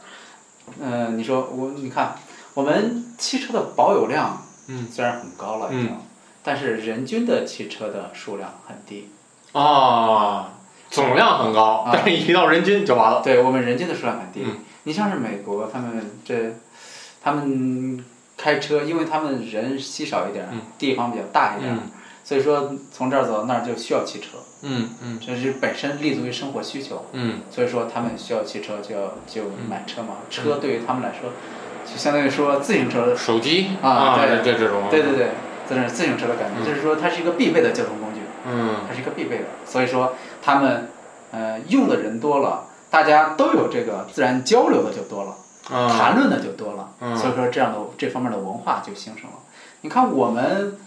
嗯、你说我你看我们汽车的保有量嗯虽然很高了已经，但是人均的汽车的数量很低。啊，总量很高，啊但是一提到人均就完了。对我们人均的数量很低。嗯你像是美国，他们这，他们开车，因为他们人稀少一点地方比较大一点所以说从这儿走到那儿就需要汽车，嗯嗯这是本身立足于生活需求。嗯所以说他们需要汽车，就要就买车嘛。车对于他们来说，就相当于说自行车，手机啊对这这这种，对对对，这是自行车的感觉，就是说它是一个必备的交通工具，嗯它是一个必备的。所以说他们呃用的人多了，大家都有这个自然交流的就多了，啊。谈论的就多了，嗯。所以说这样的这方面的文化就形成了。你看我们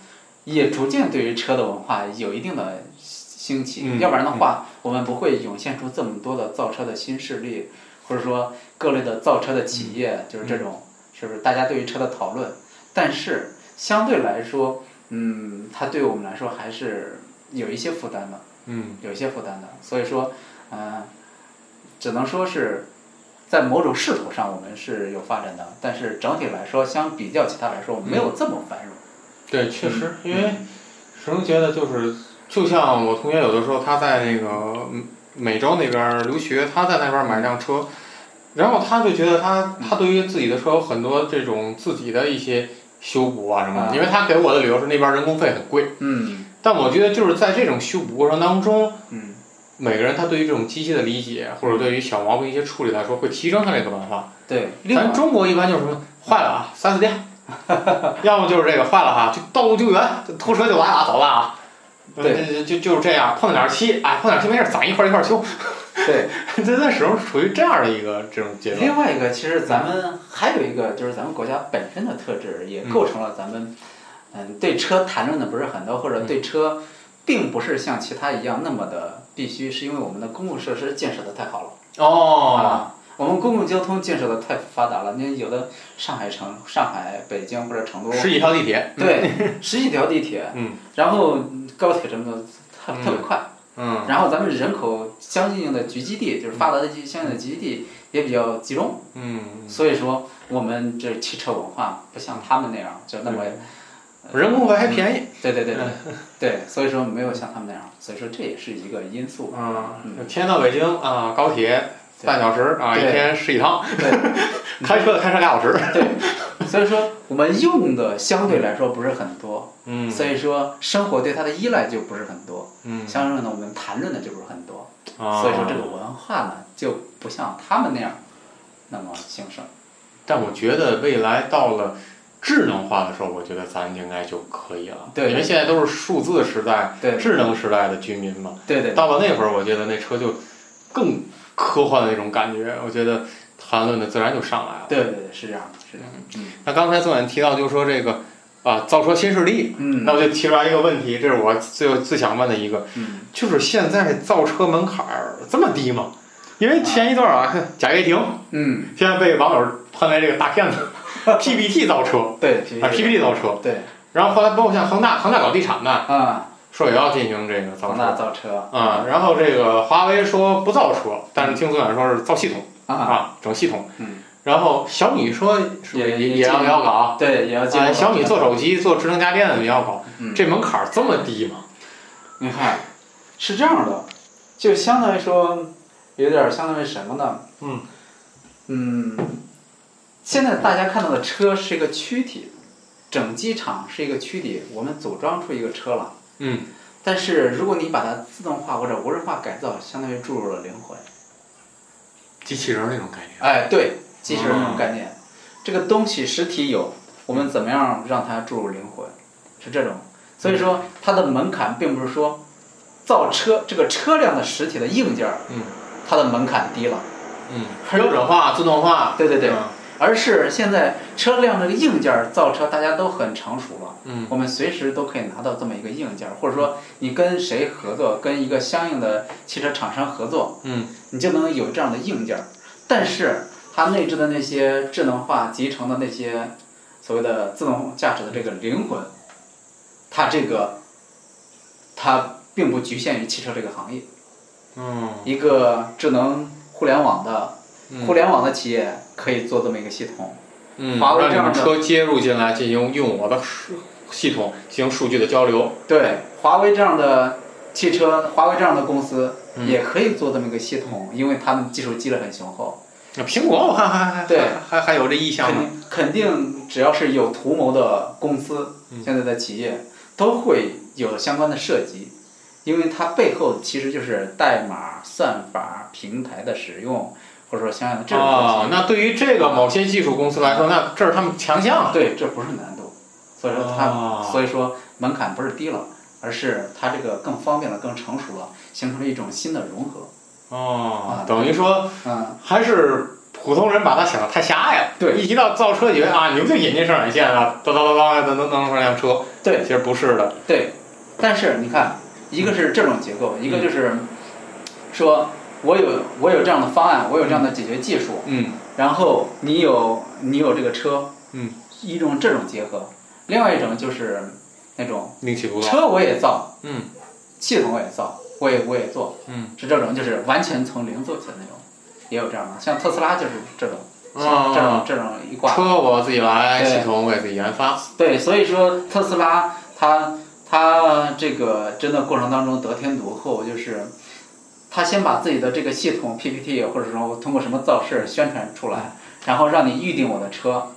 也逐渐对于车的文化有一定的兴起，嗯要不然的话，我们不会涌现出这么多的造车的新势力，或者说各类的造车的企业，就是这种，是不是？大家对于车的讨论？但是相对来说，嗯，它对我们来说还是有一些负担的，嗯有一些负担的。所以说，嗯、只能说是在某种势头上我们是有发展的，但是整体来说，相比较其他来说，我们没有这么繁荣。对，确实，因为始终觉得就是，就像我同学有的时候他在那个嗯美洲那边儿留学，他在那边儿买辆车，然后他就觉得他他对于自己的车有很多这种自己的一些修补啊什么啊。的，因为他给我的理由是那边儿人工费很贵，嗯但我觉得就是在这种修补过程当中，嗯每个人他对于这种机械的理解，或者对于小毛病一些处理来说，会提升他这个文化。对，咱中国一般就是什么坏了啊，三四店，要么就是这个坏了哈，就道路救援，就拖车就来了，走了啊。对就就就是这样，碰点漆，哎，碰点漆没事儿，咱一块儿一块儿修。对，这那始终是处于这样的一个这种阶段。另外一个，其实咱们还有一个，就是咱们国家本身的特质，也构成了咱们，嗯，对车谈论的不是很多，或者对车，并不是像其他一样那么的必须，是因为我们的公共设施建设的太好了。哦，啊，我们公共交通建设的太发达了。你有的上海城、上海、北京或者成都，十几条地铁。对，十几条地铁，嗯，然后高铁什么的特嗯特别快，嗯然后咱们人口相应的聚集地，就是发达的相应的聚集地也比较集中，嗯，所以说我们这汽车文化不像他们那样就那么，人工费还便宜。对对对对，对，所以说没有像他们那样，所以说这也是一个因素。啊嗯，天到北京啊，高铁半小时啊，一天试一趟。对 开车开车俩小时。对，所以说我们用的相对来说不是很多，嗯所以说生活对它的依赖就不是很多，嗯，相应的我们谈论的就不是很多，啊所以说这个文化呢就不像他们那样那么兴盛。但我觉得未来到了智能化的时候，我觉得咱应该就可以了。对因为现在都是数字时代、对智能时代的居民嘛。对对到了那会儿，我觉得那车就更科幻的那种感觉，我觉得谈论的自然就上来了。对对对，是这样的，是这样的。那刚才宋远提到，就是说这个啊，造车新势力，嗯那我就提出来一个问题，这是我最最想问的一个，嗯就是现在造车门槛儿这么低吗？因为前一段啊，贾跃亭嗯，现在被网友喷为这个大骗子 PPT 造车对啊，PPT 造车，对然后后来包括像恒大，恒大搞地产的，啊，说也要进行这个造广大车造车啊，然后这个华为说不造车，但是听孙远说是造系统啊，啊，整系统，嗯，然后小米说也也要要搞，对，也要进啊，入小米做手机、做智能家电的也要搞，嗯这门槛儿这么低吗？你看，是这样的，就相当于说，有点儿相当于什么呢？嗯嗯，现在大家看到的车是一个躯体，整机厂是一个躯体，我们组装出一个车了。嗯，但是如果你把它自动化或者无人化改造，相当于注入了灵魂。机器人儿那种概念。哎，对，机器人那哦种概念，这个东西实体有，我们怎么样让它注入灵魂，是这种。所以说，它的门槛并不是说造车这个车辆的实体的硬件儿，嗯它的门槛低了，嗯，标准化、自动化。对对对，嗯而是现在车辆这个硬件造车大家都很成熟了，嗯我们随时都可以拿到这么一个硬件，或者说你跟谁合作，跟一个相应的汽车厂商合作，嗯你就能有这样的硬件。但是它内置的那些智能化集成的那些所谓的自动驾驶的这个灵魂，它这个它并不局限于汽车这个行业。嗯一个智能互联网的嗯互联网的企业可以做这么一个系统。嗯，华为让你这样的们车接入进来，进行用我的数系统进行数据的交流。对，华为这样的汽车，华为这样的公司嗯也可以做这么一个系统，因为他们技术积累很雄厚。那苹果我看还还对还还还有这意向呢。肯肯定只要是有图谋的公司，嗯现在的企业都会有相关的涉及，因为它背后其实就是代码、算法、平台的使用，或者说相应的这种东西。啊，那对于这个某些技术公司来说，那这是他们强项啊。对，这不是难度，所以说它，啊所以说门槛不是低了，而是它这个更方便了、更成熟了，形成了一种新的融合。哦，等于说嗯，还是普通人把它想的太狭隘了。对一提到造车，以为啊，你们就引进生产线了，叨叨叨叨，能能能出辆车。对其实不是的。对，但是你看，一个是这种结构，一个就是说我有我有这样的方案，我有这样的解决技术，嗯。然后你有你有这个车，嗯，一种这种结合，另外一种就是那种。车我也造，嗯。系统我也造，我也我也做，嗯。是这种就是完全从零做起的那种，也有这样的，像特斯拉就是这种，像这种啊，这种一挂，车我自己来，系统我也自己研发。对，所以说特斯拉它它这个真的过程当中得天独厚，就是它先把自己的这个系统 PPT 或者说通过什么造势宣传出来，然后让你预定我的车，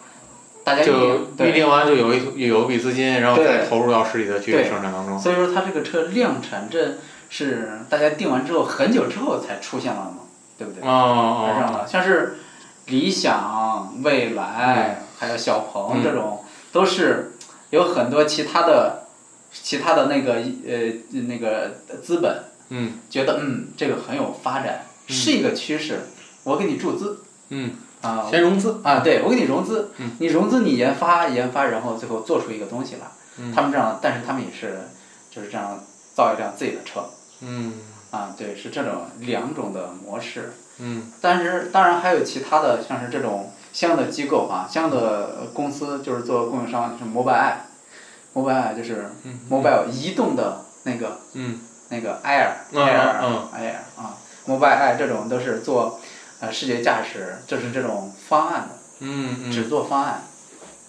大家预就定预，定完就有一有一笔资金，然后再投入到实体的去生产当中。所以说它这个车量产这是大家定完之后很久之后才出现了嘛，对不对？哦是这样的，像是理想、蔚来，还有小鹏嗯。这种，都是有很多其他的、其他的那个呃那个资本嗯觉得嗯这个很有发展，嗯。是一个趋势，我给你注资。嗯，啊先融资。啊，对我给你融资。嗯，你融资你研发研发，然后最后做出一个东西来。嗯。他们这样，但是他们也是就是这样造一辆自己的车。嗯。啊，对，是这种两种的模式。嗯。但是当然还有其他的，像是这种相应的机构啊，相应的公司就是做供应商，就是 Mobile，Mobile 就是嗯。Mobile 移动的那个嗯那个 Air 嗯 Air 嗯。Air 啊，Mobile Air 这种都是做呃视觉驾驶，就是这种方案的，嗯只做方案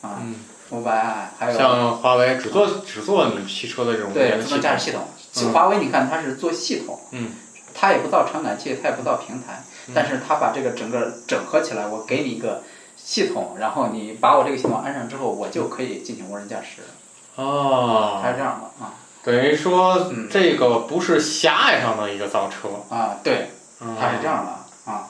啊嗯，，Mobile Air 还有像华为只做只做你汽车的这种对自动。驾驶系统，华为你看它是做系统，嗯。它也不造传感器，它也不造平台，嗯。但是它把这个整个整合起来，我给你一个系统，然后你把我这个系统安上之后，我就可以进行无人驾驶，哦。它哦，是这样的啊等于说嗯。这个不是狭隘上的一个造车，啊，对，它是这样的啊，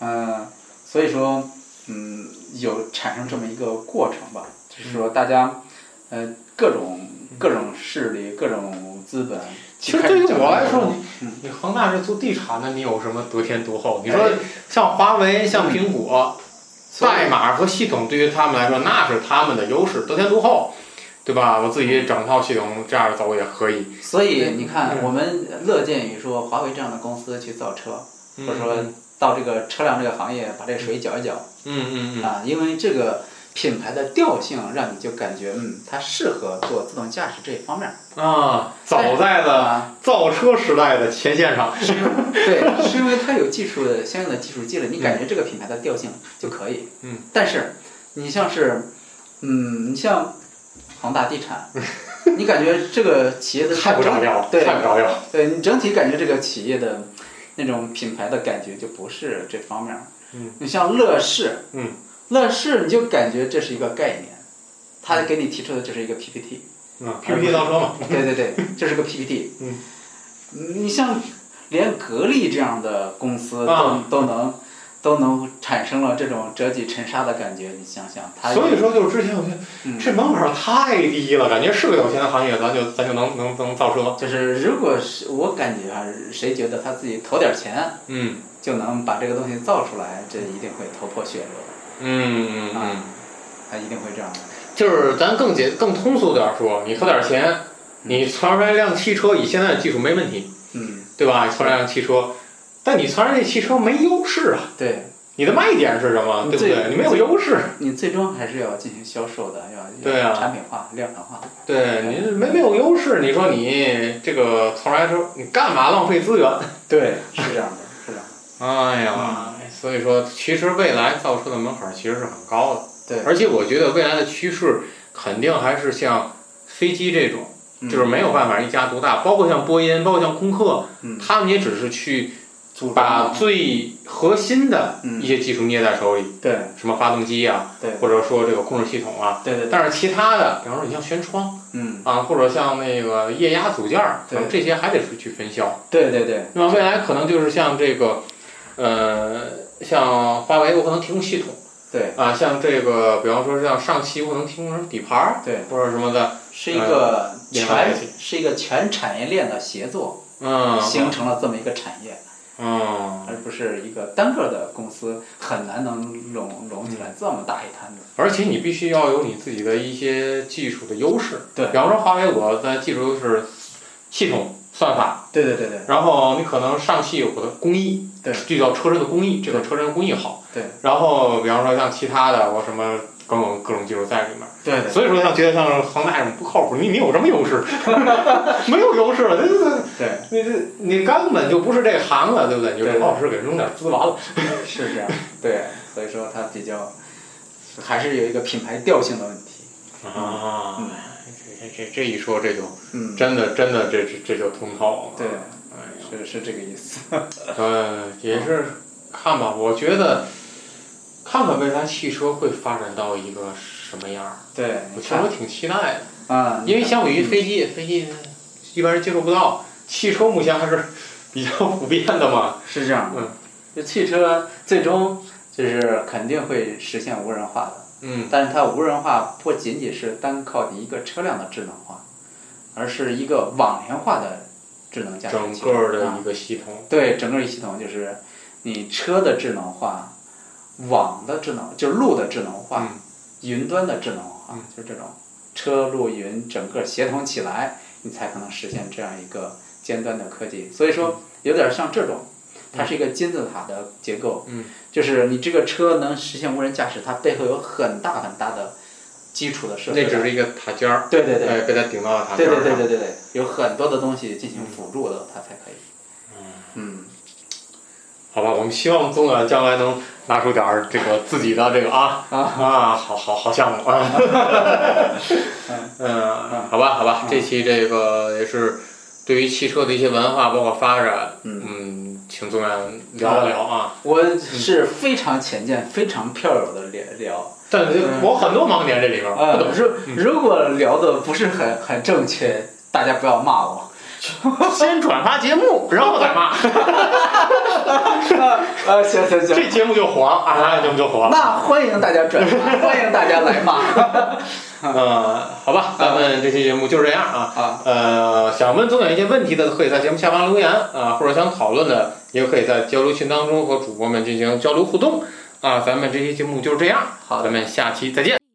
嗯、所以说嗯，有产生这么一个过程吧，就是说大家呃各种各种势力、各种资本，其实对于我来说，嗯你你恒大是做地产的，你有什么得天独厚？你说哎像华为、像苹果，代码和系统对于他们来说那是他们的优势，得天独厚，对吧？我自己整套系统这样走也可以，所以你看，嗯我们乐见于说华为这样的公司去造车，或者说嗯到这个车辆这个行业把这个水搅一搅嗯嗯嗯，啊，因为这个品牌的调性让你就感觉嗯，它适合做自动驾驶这一方面啊，走在了啊，造车时代的前线上。对，是因为它有技术的相应的技术积累，你感觉这个品牌的调性就可以。嗯，但是你像是，嗯，你像恒大地产，你感觉这个企业的太不着调了，对太不着调了。对你整体感觉这个企业的那种品牌的感觉就不是这方面你像乐视，嗯，乐视你就感觉这是一个概念，他给你提出的就是一个 PPT。嗯，PPT 造车嘛。对对对，这是个 PPT。嗯，你像连格力这样的公司都、啊都能都能产生了这种折戟沉沙的感觉，你想想，它所以说，就是之前我觉得嗯这门槛太低了，感觉是个有钱的行业，咱就咱就能能能造车。就是如果是我感觉啊，谁觉得他自己投点钱嗯就能把这个东西造出来，这一定会头破血流嗯嗯他一定会这样的。就是咱更简更通俗点说，你投点钱，你传出来一辆汽车，以现在的技术没问题，嗯，对吧？你传出来一辆汽车，但你传出来这汽车没优势啊，对你的卖点是什么？对不对？你没有优势，你最终还是要进行销售的，要对啊产品化、量产化。对你没没有优势，你说你这个从来说，你干嘛浪费资源？对，是这样的，是这样的。哎呀，所以说，其实未来造车的门槛其实是很高的，对，而且我觉得未来的趋势肯定还是像飞机这种。嗯就是没有办法一家独大，包括像波音，包括像空客，嗯，他们也只是去组把最核心的嗯。一些技术捏在手里，对。什么发动机啊，对。或者说这个控制系统啊。对对对，但是其他的，比方说你像悬窗，嗯，啊，或者像那个液压组件儿，可能对这些还得是去分销。对对对，那么未来可能就是像这个，呃，像华为，我可能提供系统对。啊，像这个，比方说像上汽，我可能提供什么底盘儿对，或者什么的，是一个全是一个全产业链的协作，嗯，形成了这么一个产业，嗯，而不是一个单个的公司很难能拢拢起来这么大一摊子。而且你必须要有你自己的一些技术的优势。对比方说华为，我的技术优势系统算法，对对对对然后你可能上汽有的工艺，对就叫车身的工艺，这个车身工艺好。对。然后比方说像其他的，我什么各种各种技术在里面。对对所以说，像觉得像恒大这种不靠谱，你你有什么优势？没有优势了，这这对，你这你根本就不是这行了，对不对？你就对老老实实给扔点资完了。是这样。对，所以说它比较还是有一个品牌调性的问题。啊嗯这这这这一说，这就嗯，真的真的这这这就通透了。对，哎，是是这个意思。呃，也是看吧，我觉得看看未来汽车会发展到一个什么样儿，对，我其实我挺期待的，啊，因为相比于飞机，飞机一般人接触不到，汽车目前还是比较普遍的嘛。是这样。嗯，就汽车最终就是肯定会实现无人化的。嗯。但是它无人化不仅仅是单靠你一个车辆的智能化，而是一个网联化的智能驾驶整个的一个系统，对整个一系统就是你车的智能化，网的智能就是路的智能化，嗯云端的智能化，嗯就是这种车路云整个协同起来，你才可能实现这样一个尖端的科技。所以说有点像这种，它是一个金字塔的结构，嗯就是你这个车能实现无人驾驶，它背后有很大很大的基础的设施。那只是一个塔尖儿，对对对。哎，被它顶到了塔尖儿上。对对对对对，有很多的东西进行辅助的，它才可以。嗯，好吧，我们希望宗远将来能拿出点儿这个自己的这个啊啊啊，好好好项目啊。嗯，好吧，好吧，这期这个也是对于汽车的一些文化包括发展，嗯嗯，请宗远聊一聊啊。我是非常浅见、非常票友的聊聊。但是我很多盲点这里边不懂，如如果聊的不是很很正确，大家不要骂我。先转发节目，然后再骂，啊，行行行，这节目就火了啊，节目就火了。那欢迎大家转发，欢迎大家来骂。嗯，好吧，咱们这期节目就是这样啊。啊，呃，想问宗远一些问题的，可以在节目下方留言啊，或者想讨论的，也可以在交流群当中和主播们进行交流互动啊。咱们这期节目就是这样，好咱们下期再见。